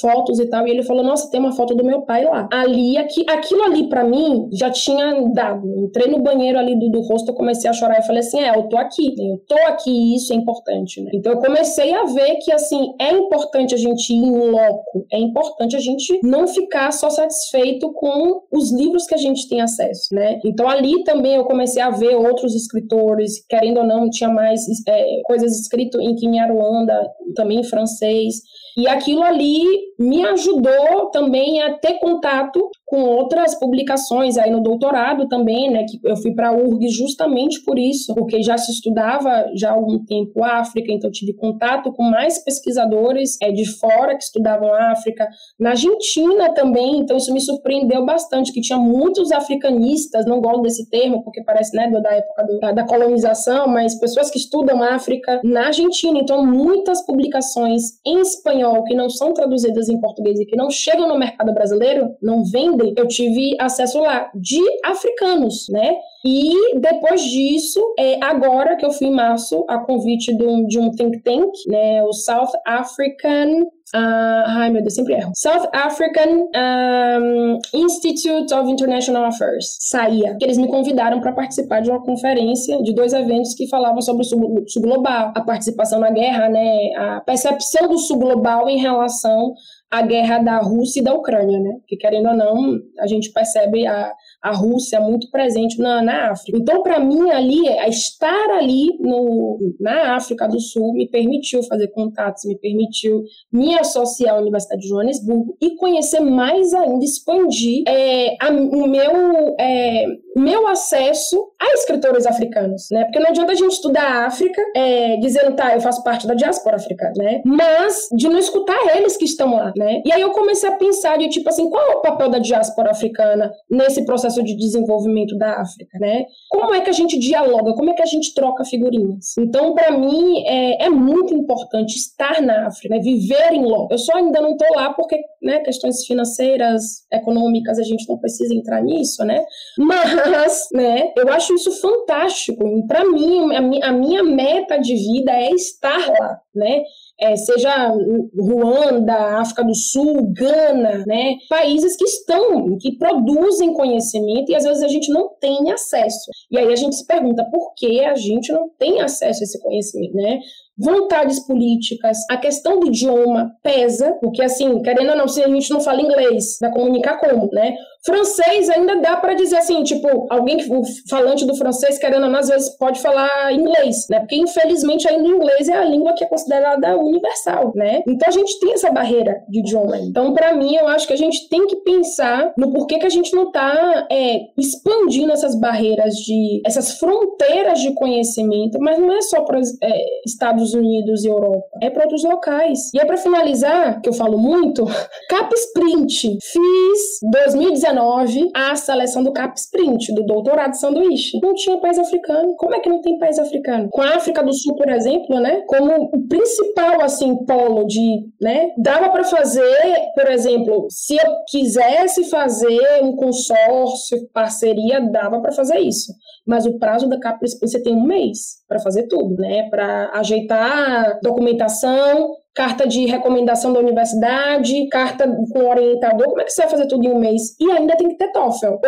fotos e tal, e ele falou: Nossa, tem uma foto do meu pai lá. Ali, aqui, aquilo ali para mim já tinha dado. Entrei no banheiro ali do, do rosto, eu comecei a chorar. Eu falei assim: É, eu tô aqui, eu tô aqui, isso é importante, né? Então eu comecei a ver que, assim, é importante a gente ir em loco, é importante a gente não ficar só satisfeito com os livros que a gente tem acesso, né? Então ali também eu comecei a ver outros escritores, querendo ou não, tinha mais é, coisas escritas em Kinyarwanda, também em francês. E aquilo ali me ajudou também a ter contato com outras publicações aí no doutorado também, né, que eu fui para a URG justamente por isso, porque já se estudava já há algum tempo a África, então tive contato com mais pesquisadores é, de fora que estudavam a África, na Argentina também, então isso me surpreendeu bastante, que tinha muitos africanistas, não gosto desse termo, porque parece, né, da época do, da, da colonização, mas pessoas que estudam a África na Argentina, então muitas publicações em espanhol que não são traduzidas em português e que não chegam no mercado brasileiro, não vendem eu tive acesso lá de africanos, né? E depois disso, é, agora que eu fui em março, a convite de um, de um think tank, né, o South African Uh, ai meu Deus, sempre erro. South African um, Institute of International Affairs, SAIA, que eles me convidaram para participar de uma conferência de dois eventos que falavam sobre o sul global, a participação na guerra, né, a percepção do sul global em relação à guerra da Rússia e da Ucrânia, né? Que querendo ou não, a gente percebe a, a Rússia muito presente na, na África. Então, para mim, ali, estar ali no, na África do Sul me permitiu fazer contatos, me permitiu me associar à Universidade de Joanesburgo e conhecer mais ainda, expandir é, a, o meu, é, meu acesso a escritores africanos, né? Porque não adianta a gente estudar a África é, dizendo, tá, eu faço parte da diáspora africana, né? Mas de não escutar eles que estão lá, né? E aí eu comecei a pensar de, tipo assim, qual é o papel da diáspora africana nesse processo processo de desenvolvimento da África, né? Como é que a gente dialoga? Como é que a gente troca figurinhas? Então, para mim, é, é, muito importante estar na África, né? viver em loco. Eu só ainda não estou lá porque, né, questões financeiras, econômicas, a gente não precisa entrar nisso, né? Mas, né, eu acho isso fantástico. Para mim, a, minha meta de vida é estar lá, né? É, seja Ruanda, África do Sul, Gana, né? Países que estão, que produzem conhecimento e às vezes a gente não tem acesso. E aí a gente se pergunta por que a gente não tem acesso a esse conhecimento, né? vontades políticas, a questão do idioma pesa, porque assim, querendo ou não, se a gente não fala inglês, vai comunicar como, né? Francês ainda dá para dizer assim, tipo, alguém o falante do francês, querendo ou não, às vezes pode falar inglês, né? Porque infelizmente ainda o inglês é a língua que é considerada universal, né? Então a gente tem essa barreira de idioma. Então, para mim, eu acho que a gente tem que pensar no porquê que a gente não tá é, expandindo essas barreiras de essas fronteiras de conhecimento, mas não é só para é, Estados Unidos e Europa, é para outros locais. E é para finalizar, que eu falo muito, Cap Sprint. Fiz 2019 2019 a seleção do CAP Sprint, do doutorado sanduíche. Não tinha país africano. Como é que não tem país africano? Com a África do Sul, por exemplo, né, como o principal assim polo de, né, dava para fazer, por exemplo, se eu quisesse fazer um consórcio, parceria, dava para fazer isso. Mas o prazo da CAP Sprint você tem um mês para fazer tudo, né, para ajeitar documentação, carta de recomendação da universidade, carta com orientador, como é que você vai fazer tudo em um mês? E ainda tem que ter TOEFL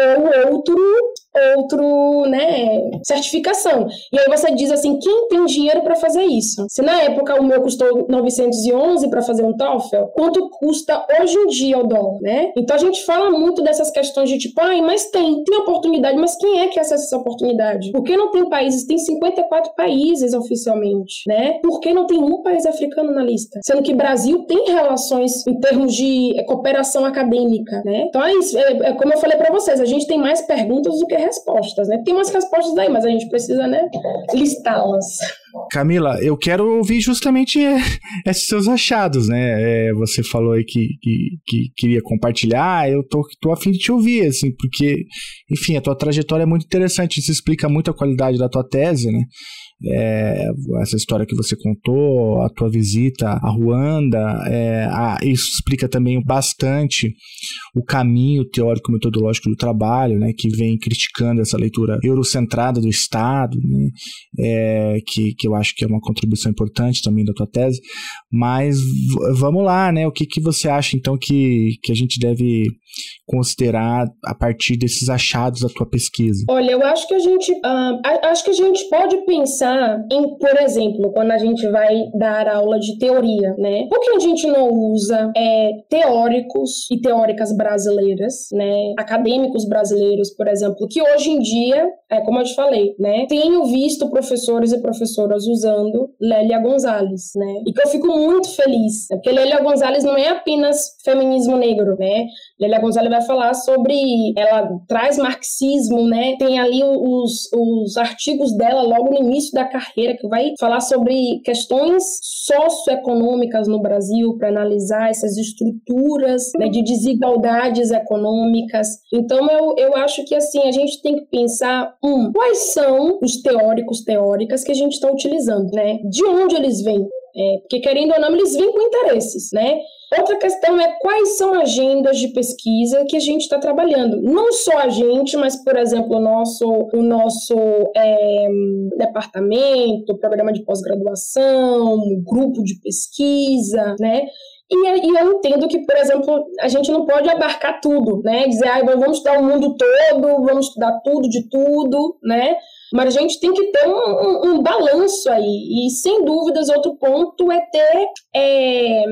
ou outro outro, né, certificação. E aí você diz assim, quem tem dinheiro para fazer isso? Se na época o meu custou 911 para fazer um TOEFL, quanto custa hoje em dia o dólar, né? Então a gente fala muito dessas questões de tipo, ai, mas tem, tem oportunidade, mas quem é que acessa essa oportunidade? Por que não tem países? Tem 54 países oficialmente, né? Por que não tem um país africano na lista? Sendo que Brasil tem relações em termos de cooperação acadêmica, né? Então é isso, é, é como eu falei para vocês, a gente tem mais perguntas do que respostas, né? Tem umas respostas aí, mas a gente precisa, né, listá-las. Camila, eu quero ouvir justamente esses seus achados, né? É, você falou aí que, que, que, queria compartilhar, eu tô, tô a fim de te ouvir, assim, porque, enfim, a tua trajetória é muito interessante, isso explica muito a qualidade da tua tese, né? É, essa história que você contou, a tua visita a Ruanda, é, a, isso explica também bastante o caminho teórico-metodológico do trabalho, né, que vem criticando essa leitura eurocentrada do Estado, né, é, que, que eu acho que é uma contribuição importante também da tua tese, mas vamos lá, né, o que, que você acha então que, que a gente deve considerar a partir desses achados da tua pesquisa? Olha, eu acho que a gente, uh, acho que a gente pode pensar pensar em, por exemplo, quando a gente vai dar aula de teoria, né? Por que a gente não usa é, teóricos e teóricas brasileiras, né? Acadêmicos brasileiros, por exemplo, que hoje em dia, é como eu te falei, né? Tenho visto professores e professoras usando Lélia Gonzalez, né? E que eu fico muito feliz, né? porque Lélia Gonzalez não é apenas feminismo negro, né? Lélia Gonzalez vai falar sobre, ela traz marxismo, né? Tem ali os, os artigos dela logo no início da carreira que vai falar sobre questões socioeconômicas no Brasil para analisar essas estruturas né, de desigualdades econômicas. Então eu, eu acho que assim a gente tem que pensar um, quais são os teóricos teóricas que a gente está utilizando, né? De onde eles vêm? É, porque, querendo ou não, eles vêm com interesses, né? Outra questão é quais são agendas de pesquisa que a gente está trabalhando. Não só a gente, mas, por exemplo, o nosso, o nosso é, departamento, programa de pós-graduação, grupo de pesquisa, né? E, e, eu entendo que, por exemplo, a gente não pode abarcar tudo, né? Dizer, ah, vamos estudar o mundo todo, vamos estudar tudo de tudo, né? Mas a gente tem que ter um, um, um balanço aí. E, sem dúvidas, outro ponto é ter é,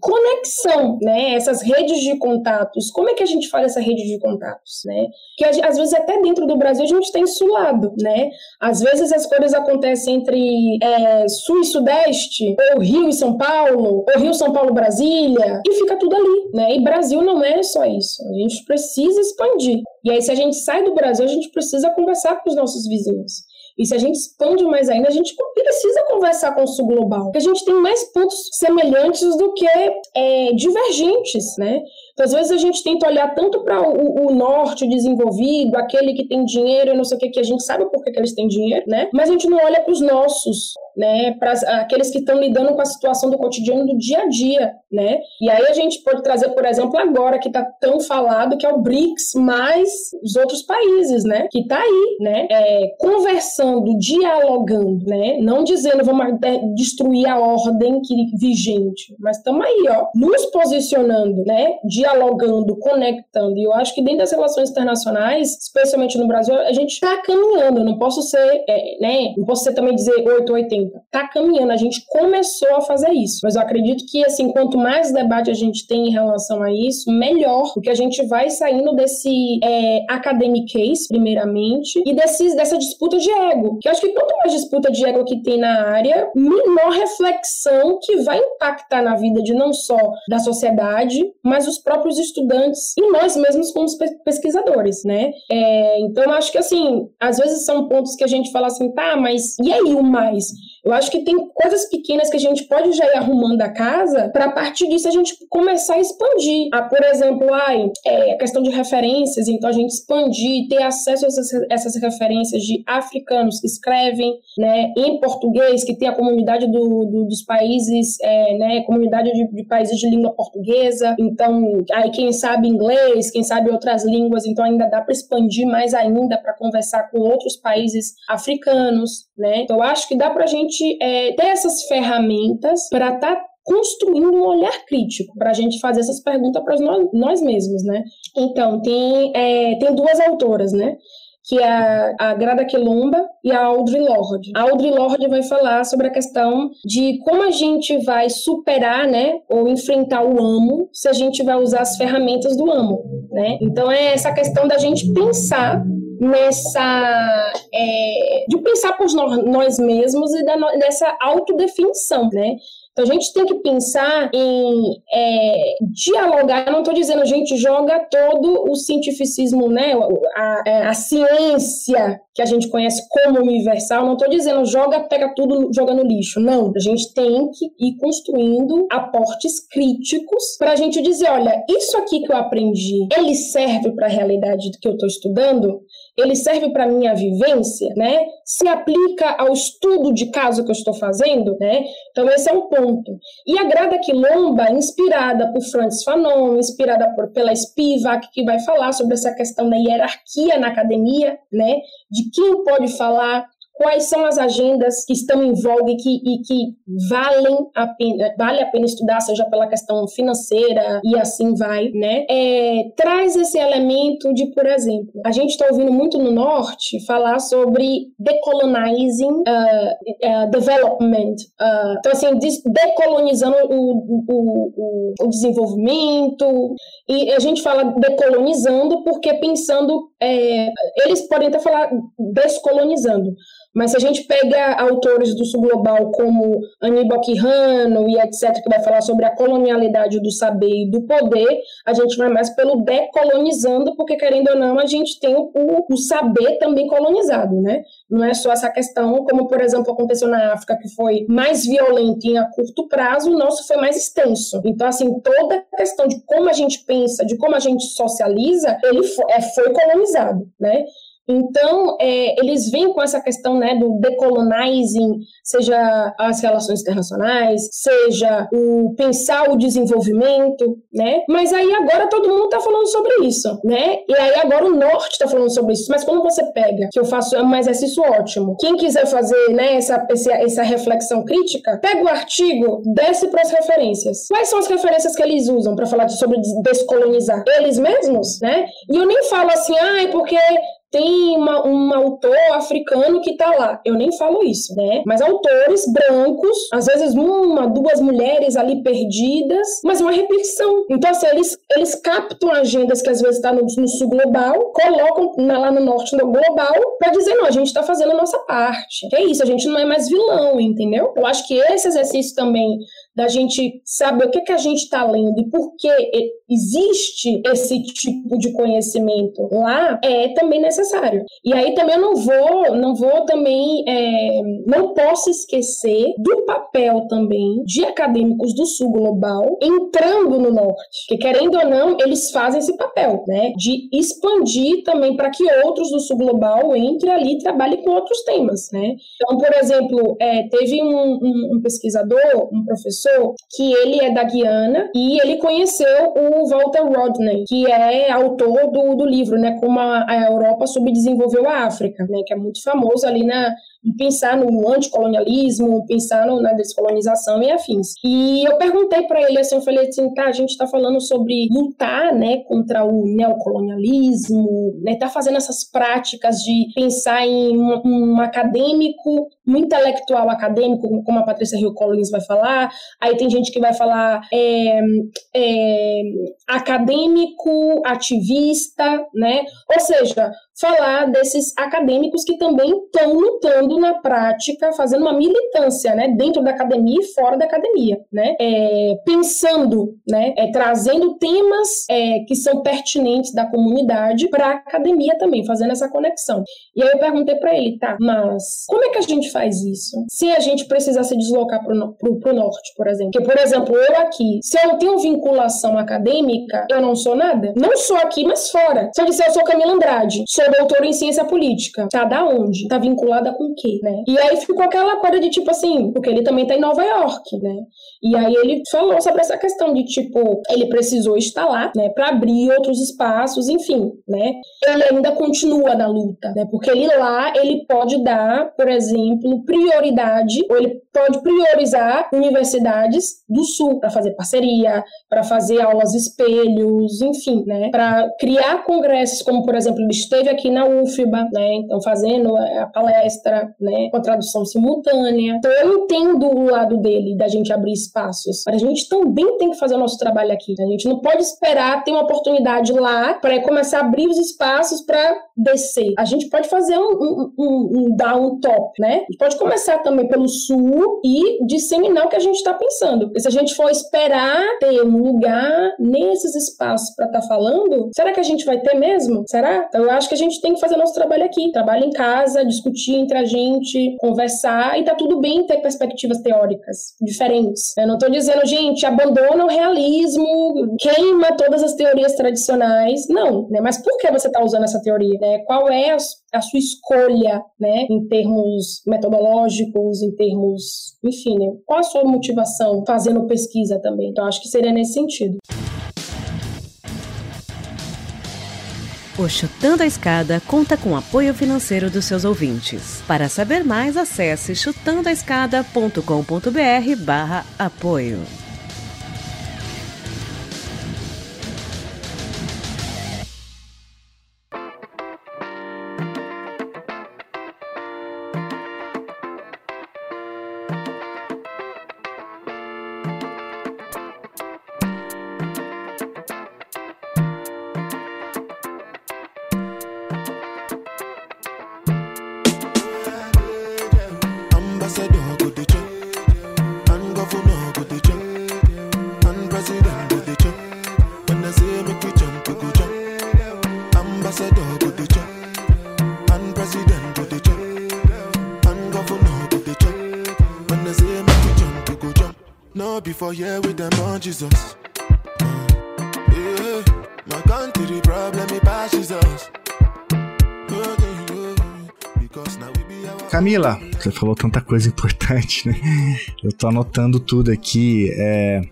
conexão, né? Essas redes de contatos. Como é que a gente faz essa rede de contatos, né? Que às vezes até dentro do Brasil a gente está insulado, né? Às vezes as coisas acontecem entre é, Sul e Sudeste, ou Rio e São Paulo, ou Rio, São Paulo, Brasília, e fica tudo ali, né? E Brasil não é só isso. A gente precisa expandir. E aí, se a gente sai do Brasil, a gente precisa conversar com os nossos vizinhos. E se a gente expande mais ainda, a gente precisa conversar com o sul global. Porque a gente tem mais pontos semelhantes do que é, divergentes, né? Então, às vezes a gente tenta olhar tanto para o, o, norte desenvolvido, aquele que tem dinheiro e não sei o que, que a gente sabe por que, que eles têm dinheiro, né? Mas a gente não olha para os nossos, né, para aqueles que estão lidando com a situação do cotidiano do dia a dia, né? E aí a gente pode trazer, por exemplo, agora que está tão falado que é o BRICS mais os outros países, né? Que está aí, né? É, conversando, dialogando, né? Não dizendo vamos destruir a ordem que vigente, mas estamos aí, ó, nos posicionando, né? Dialogando, conectando. E eu acho que dentro das relações internacionais, especialmente no Brasil, a gente está caminhando. Eu não posso ser, é, né? Não posso ser também dizer 8 80 Tá caminhando, a gente começou a fazer isso. Mas eu acredito que, assim, quanto mais debate a gente tem em relação a isso, melhor, porque a gente vai saindo desse é, academic case, primeiramente, e desse, dessa disputa de ego. Que eu acho que quanto mais disputa de ego que tem na área, menor reflexão que vai impactar na vida de não só da sociedade, mas os próprios estudantes e nós mesmos como pesquisadores, né? É, então, acho que, assim, às vezes são pontos que a gente fala assim, tá, mas e aí o mais? Eu acho que tem coisas pequenas que a gente pode já ir arrumando a casa para a partir disso a gente começar a expandir. Ah, por exemplo, ai, é, a questão de referências, então a gente expandir, ter acesso a essas, essas referências de africanos que escrevem né, em português, que tem a comunidade do, do, dos países, é, né, comunidade de, de, países de língua portuguesa, então aí quem sabe inglês, quem sabe outras línguas, então ainda dá para expandir mais ainda para conversar com outros países africanos, né? Então eu acho que dá para a gente gente é, ter essas ferramentas para estar tá construindo um olhar crítico para a gente fazer essas perguntas para nós, nós mesmos, né? Então, tem, é, tem duas autoras, né? que é a, Grada Quilomba e a Audre Lorde. A Audre Lorde vai falar sobre a questão de como a gente vai superar, né, ou enfrentar o amo se a gente vai usar as ferramentas do amo, né? Então é essa questão da gente pensar nessa é, de pensar por nós mesmos e da, nessa autodefinição, né? Então a gente tem que pensar em é, dialogar. Eu não estou dizendo a gente joga todo o cientificismo, né, a, é, a, ciência que a gente conhece como universal. Não estou dizendo joga, pega tudo, joga no lixo. Não. A gente tem que ir construindo aportes críticos para a gente dizer, olha, isso aqui que eu aprendi, ele serve para a realidade que eu estou estudando? Ele serve para minha vivência, né? Se aplica ao estudo de caso que eu estou fazendo, né? Então esse é um ponto. E a Grada Quilomba, inspirada por Francis Fanon, inspirada por, pela Spivak, que vai falar sobre essa questão da hierarquia na academia, né? De quem pode falar, quais são as agendas que estão em voga e que, e que valem a pena, vale a pena estudar, seja pela questão financeira e assim vai, né? É, traz esse elemento de, por exemplo, a gente está ouvindo muito no norte falar sobre decolonizing uh, uh, development, uh, então assim, decolonizando o, o, o, o, desenvolvimento e a gente fala decolonizando porque pensando, é, eles podem até falar descolonizando, mas se a gente pega autores do sul global como Aníbal Quijano e etc., que vai falar sobre a colonialidade do saber e do poder, a gente vai mais pelo decolonizando, porque querendo ou não, a gente tem o, o saber também colonizado, né? Não é só essa questão, como por exemplo aconteceu na África, que foi mais violenta em a curto prazo, o nosso foi mais extenso. Então, assim, toda a questão de como a gente pensa, de como a gente socializa, ele é, foi colonizado, né? Então, é, eles vêm com essa questão né, do decolonizing, seja as relações internacionais, seja o pensar o desenvolvimento, né? Mas aí agora todo mundo está falando sobre isso, né? E aí agora o Norte está falando sobre isso. Mas quando você pega, que eu faço um exercício ótimo, quem quiser fazer né, essa, essa reflexão crítica, pega o artigo, desce para as referências. Quais são as referências que eles usam para falar sobre descolonizar? Eles mesmos, né? E eu nem falo assim, ah, é porque tem uma, um autor africano que tá lá. Eu nem falo isso, né? Mas autores brancos, às vezes uma, duas mulheres ali perdidas, mas uma repetição. Então, assim, eles, eles captam agendas que às vezes tá no, no sul global, colocam na, lá no norte no global, para dizer, não, a gente tá fazendo a nossa parte. Que é isso, a gente não é mais vilão, entendeu? Eu acho que esse exercício também da gente saber o que, que a gente está lendo e por que existe esse tipo de conhecimento lá, é também necessário. E aí também eu não vou, não vou também, é, não posso esquecer do papel também de acadêmicos do sul global entrando no norte, que querendo ou não, eles fazem esse papel, né, de expandir também para que outros do sul global entrem ali e trabalhem com outros temas, né. Então, por exemplo, é, teve um, um, um pesquisador, um professor professor que ele é da Guiana e ele conheceu o Walter Rodney, que é autor do, do livro, né, Como a, a Europa subdesenvolveu a África, né, que é muito famoso ali na, pensar no anticolonialismo, pensar no, na descolonização e afins. E eu perguntei para ele assim, eu falei assim, tá, a gente está falando sobre lutar, né, contra o neocolonialismo, né, tá fazendo essas práticas de pensar em um, um acadêmico, um intelectual acadêmico, como a Patrícia Hill Collins vai falar, aí tem gente que vai falar é, é, acadêmico, ativista, né, ou seja, falar desses acadêmicos que também estão lutando na prática, fazendo uma militância, né, dentro da academia e fora da academia, né, é, pensando, né, é, trazendo temas é, que são pertinentes da comunidade para a academia também, fazendo essa conexão. E aí eu perguntei para ele, tá, mas como é que a gente faz isso? Se a gente precisar se deslocar para o norte, por exemplo. Porque, por exemplo, eu aqui, se eu não tenho vinculação acadêmica, eu não sou nada. Não sou aqui, mas fora. Se eu disser eu sou Camila Andrade, sou doutora em ciência política. Tá da onde? Tá vinculada com o quê, né? E aí ficou aquela coisa de tipo assim, porque ele também tá em Nova York, né? E aí ele falou sobre essa questão de tipo, ele precisou estar lá, né, para abrir outros espaços, enfim, né? Ele ainda continua na luta, né? Porque ele lá, ele pode dar, por exemplo, prioridade, ou ele pode priorizar universidades do sul para fazer parceria, para fazer aulas espelhos, enfim, né? Para criar congressos, como por exemplo, ele esteve aqui na UFBA, né? Então, fazendo a palestra, né? Com a tradução simultânea. Então, eu entendo o lado dele, da gente abrir espaços. Mas a gente também tem que fazer o nosso trabalho aqui. A gente não pode esperar ter uma oportunidade lá para começar a abrir os espaços para descer. A gente pode fazer um, um, um, um down top, né? A gente pode começar também pelo sul e disseminar o que a gente está pensando. Porque se a gente for esperar ter um lugar nesses espaços para estar tá falando, será que a gente vai ter mesmo? Será? Então, eu acho que a gente tem que fazer nosso trabalho aqui. Trabalho em casa, discutir entre a gente, conversar, e tá tudo bem ter perspectivas teóricas diferentes. Eu não tô dizendo, gente, abandona o realismo, queima todas as teorias tradicionais. Não, né? Mas por que você tá usando essa teoria? Né? Qual é a, a sua escolha, né? Em termos metodológicos, em termos, enfim, né? Qual a sua motivação fazendo pesquisa também? Então, acho que seria nesse sentido. O Chutando a Escada conta com apoio financeiro dos seus ouvintes. Para saber mais, acesse chutandoaescada.com.br barra apoio. Camila, você falou tanta coisa importante, né? Eu tô anotando tudo aqui. É...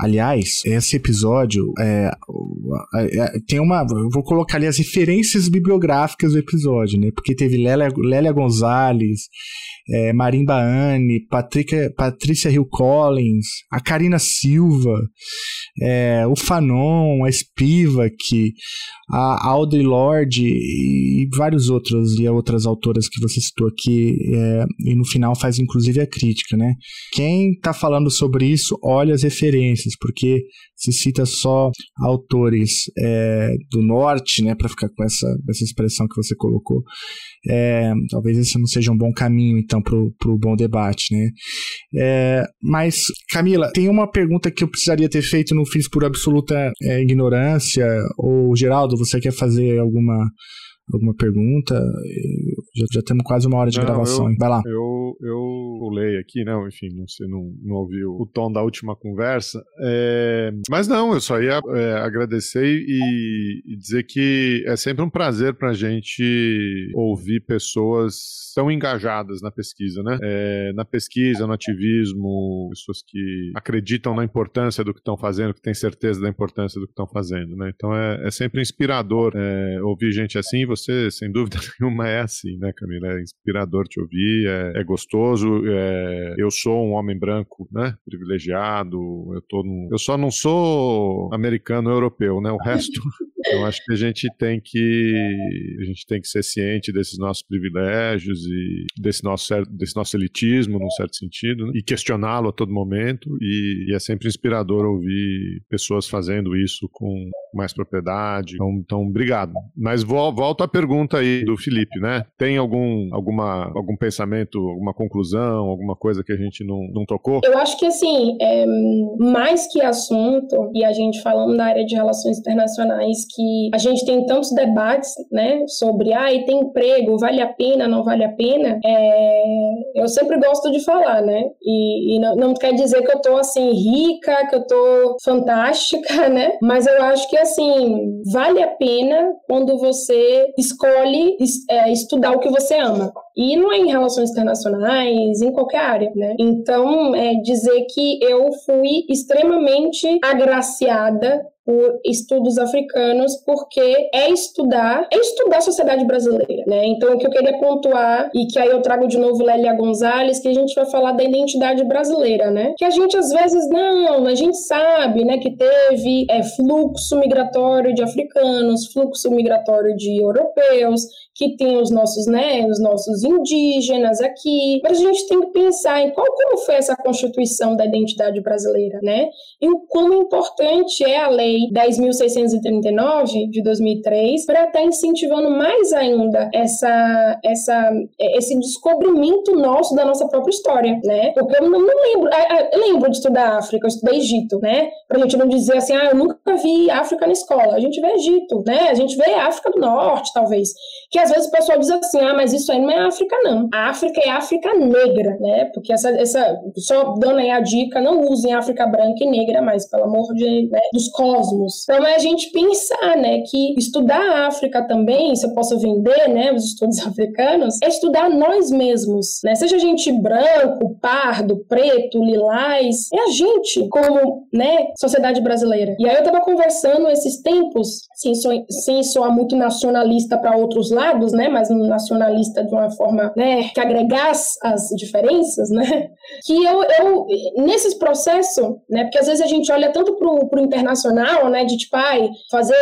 Aliás, esse episódio é, é, tem uma. Eu vou colocar ali as referências bibliográficas do episódio, né? Porque teve Lélia, Lélia Gonzalez, é, Marimba Anne, Patrícia Hill Collins, a Karina Silva, é, o Fanon, a Spivak, a Audre Lorde e vários outros e outras autoras que você citou aqui é, e no final faz inclusive a crítica, né? Quem está falando sobre isso olha as referências porque se cita só autores é, do norte, né, para ficar com essa, essa expressão que você colocou. É, talvez esse não seja um bom caminho, então, para o bom debate, né? É, mas, Camila, tem uma pergunta que eu precisaria ter feito não fiz por absoluta é, ignorância, ou Geraldo, você quer fazer alguma alguma pergunta? Já, já temos quase uma hora de não, gravação. Eu, Vai lá. Eu, eu pulei aqui, não, enfim, não, você não, não ouviu o tom da última conversa. É, mas não, eu só ia é, agradecer e, e, dizer que é sempre um prazer para a gente ouvir pessoas tão engajadas na pesquisa, né? É, na pesquisa, no ativismo, pessoas que acreditam na importância do que estão fazendo, que têm certeza da importância do que estão fazendo, né? Então é, é sempre inspirador é, ouvir gente assim. Você, sem dúvida nenhuma, é assim, né, Camila? É inspirador te ouvir, é, é gostoso. É, eu sou um homem branco, né? Privilegiado. Eu, tô no, eu só não sou americano europeu, né? O resto, eu acho que a gente tem que a gente tem que ser ciente desses nossos privilégios e desse nosso desse nosso elitismo, num certo sentido, né? e questioná-lo a todo momento. E, e, é sempre inspirador ouvir pessoas fazendo isso com mais propriedade. Então, então obrigado. Mas volto à pergunta aí do Felipe, né? Tem algum alguma algum pensamento, alguma conclusão, alguma coisa que a gente não, não tocou? Eu acho que assim, é, mais que assunto e a gente falando da área de relações internacionais que a gente tem tantos debates, né, sobre ah, e tem emprego, vale a pena, não vale a pena, é, eu sempre gosto de falar, né, e, e não, não, quer dizer que eu tô, assim, rica, que eu tô fantástica, né, mas eu acho que, assim, vale a pena quando você escolhe é, estudar o que você ama. E não é em relações internacionais, em qualquer área, né? Então, é dizer que eu fui extremamente agraciada por estudos africanos, porque é estudar, é estudar a sociedade brasileira, né? Então, o que eu queria pontuar, e que aí eu trago de novo Lélia Gonzalez, que a gente vai falar da identidade brasileira, né? Que a gente, às vezes, não, a gente sabe, né, que teve é, fluxo migratório de africanos, fluxo migratório de europeus, que tem os nossos, né, os nossos indígenas aqui, mas a gente tem que pensar em qual como foi essa constituição da identidade brasileira, né? E o quão importante é a lei 10.639 de 2003 para estar tá incentivando mais ainda essa, essa, esse descobrimento nosso da nossa própria história, né? Porque eu não, não lembro, eu lembro de estudar África, eu estudei Egito, né? Pra gente não dizer assim, ah, eu nunca vi África na escola. A gente vê Egito, né? A gente vê África do Norte, talvez. Que às vezes o pessoal diz assim, ah, mas isso aí não é África, não. A África é África negra, né? Porque essa, essa só dando aí a dica, não usem África branca e negra mais, pelo amor de, né, dos cosmos. Então é a gente pensar, né, que estudar a África também, se eu posso vender, né, os estudos africanos, é estudar nós mesmos, né? Seja a gente branco, pardo, preto, lilás, é a gente como, né, sociedade brasileira. E aí eu tava conversando esses tempos, sem, so, sem soar muito nacionalista para outros lados, né, mas nacionalista de uma forma, né, que agregasse as diferenças, né, que eu, eu nesses processos, né, porque às vezes a gente olha tanto pro, pro internacional, né, de tipo, ai, fazer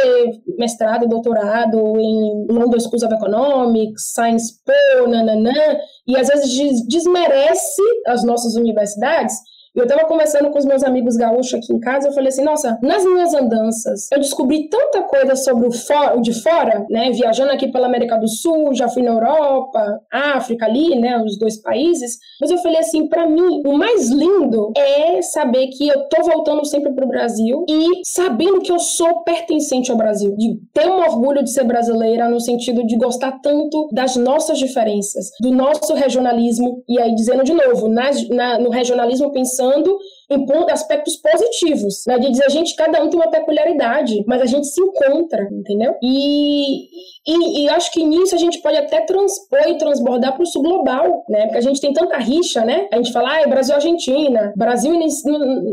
mestrado, doutorado em London School of Economics, Science Po, nananã, e às vezes desmerece as nossas universidades, eu estava conversando com os meus amigos gaúchos aqui em casa, eu falei assim, nossa, nas minhas andanças, eu descobri tanta coisa sobre o, for, o de fora, né, viajando aqui pela América do Sul, já fui na Europa, África ali, né, os dois países, mas eu falei assim, para mim, o mais lindo é saber que eu tô voltando sempre pro Brasil e sabendo que eu sou pertencente ao Brasil, de ter um orgulho de ser brasileira no sentido de gostar tanto das nossas diferenças, do nosso regionalismo, e aí dizendo de novo, na, na, no regionalismo pensando pensando em aspectos positivos, né? De dizer, a gente, cada um tem uma peculiaridade, mas a gente se encontra, entendeu? E, e, e acho que nisso a gente pode até transpor e transbordar para o sul global, né? Porque a gente tem tanta rixa, né? A gente fala, ah, Brasil Argentina, Brasil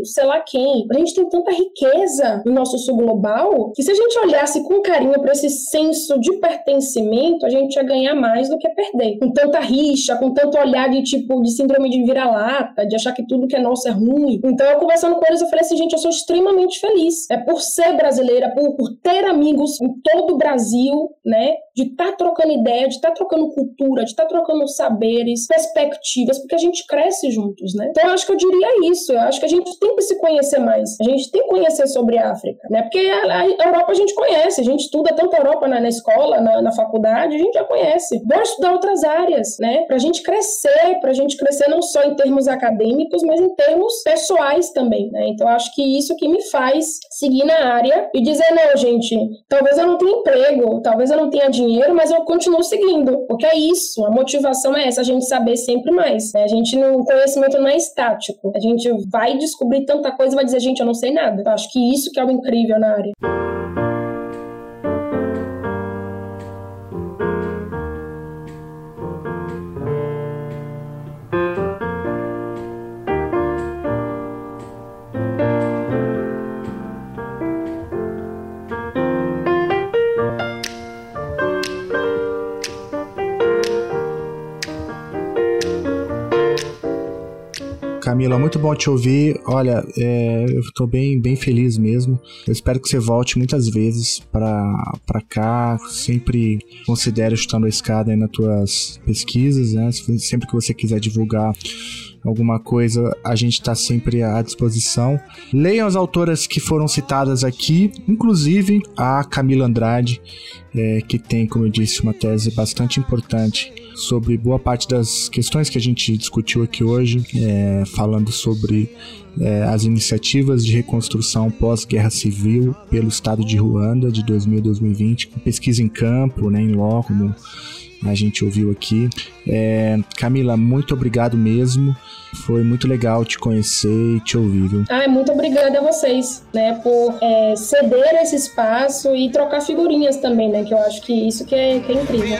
sei lá quem. A gente tem tanta riqueza no nosso sul global que se a gente olhasse com carinho para esse senso de pertencimento, a gente ia ganhar mais do que perder. Com tanta rixa, com tanto olhar de tipo de síndrome de vira-lata, de achar que tudo que é nosso é ruim. Então, eu conversando com eles, eu falei assim, gente, eu sou extremamente feliz. É por ser brasileira, por, por ter amigos em todo o Brasil, né? De estar tá trocando ideia, de estar tá trocando cultura, de estar tá trocando saberes, perspectivas, porque a gente cresce juntos, né? Então, eu acho que eu diria isso. Eu acho que a gente tem que se conhecer mais. A gente tem que conhecer sobre a África, né? Porque a, a Europa a gente conhece, a gente estuda tanto a Europa na, na escola, na, na, faculdade, a gente já conhece. Bora estudar outras áreas, né? Pra gente crescer, pra gente crescer não só em termos acadêmicos, mas em termos pessoais também, né? Então acho que isso que me faz seguir na área e dizer, não, gente, talvez eu não tenha emprego, talvez eu não tenha dinheiro, mas eu continuo seguindo. Porque é isso, a motivação é essa, a gente saber sempre mais. Né? A gente não, o conhecimento não é estático. A gente vai descobrir tanta coisa e vai dizer, gente, eu não sei nada. Então, acho que isso que é o incrível na área. Camila, muito bom te ouvir. Olha, é, eu estou bem, bem feliz mesmo. Eu espero que você volte muitas vezes para cá. Sempre considere chutando a escada aí nas tuas pesquisas, né? Sempre que você quiser divulgar alguma coisa, a gente está sempre à disposição. Leiam as autoras que foram citadas aqui, inclusive a Camila Andrade, é, que tem, como eu disse, uma tese bastante importante sobre boa parte das questões que a gente discutiu aqui hoje, é, falando sobre é, as iniciativas de reconstrução pós-guerra civil pelo estado de Ruanda de 2000 a 2020, pesquisa em campo, né, em loco, a gente ouviu aqui. É, Camila, muito obrigado mesmo. Foi muito legal te conhecer e te ouvir, viu? Ah, muito obrigada a vocês, né, por é, ceder esse espaço e trocar figurinhas também, né, que eu acho que isso que é, que é incrível.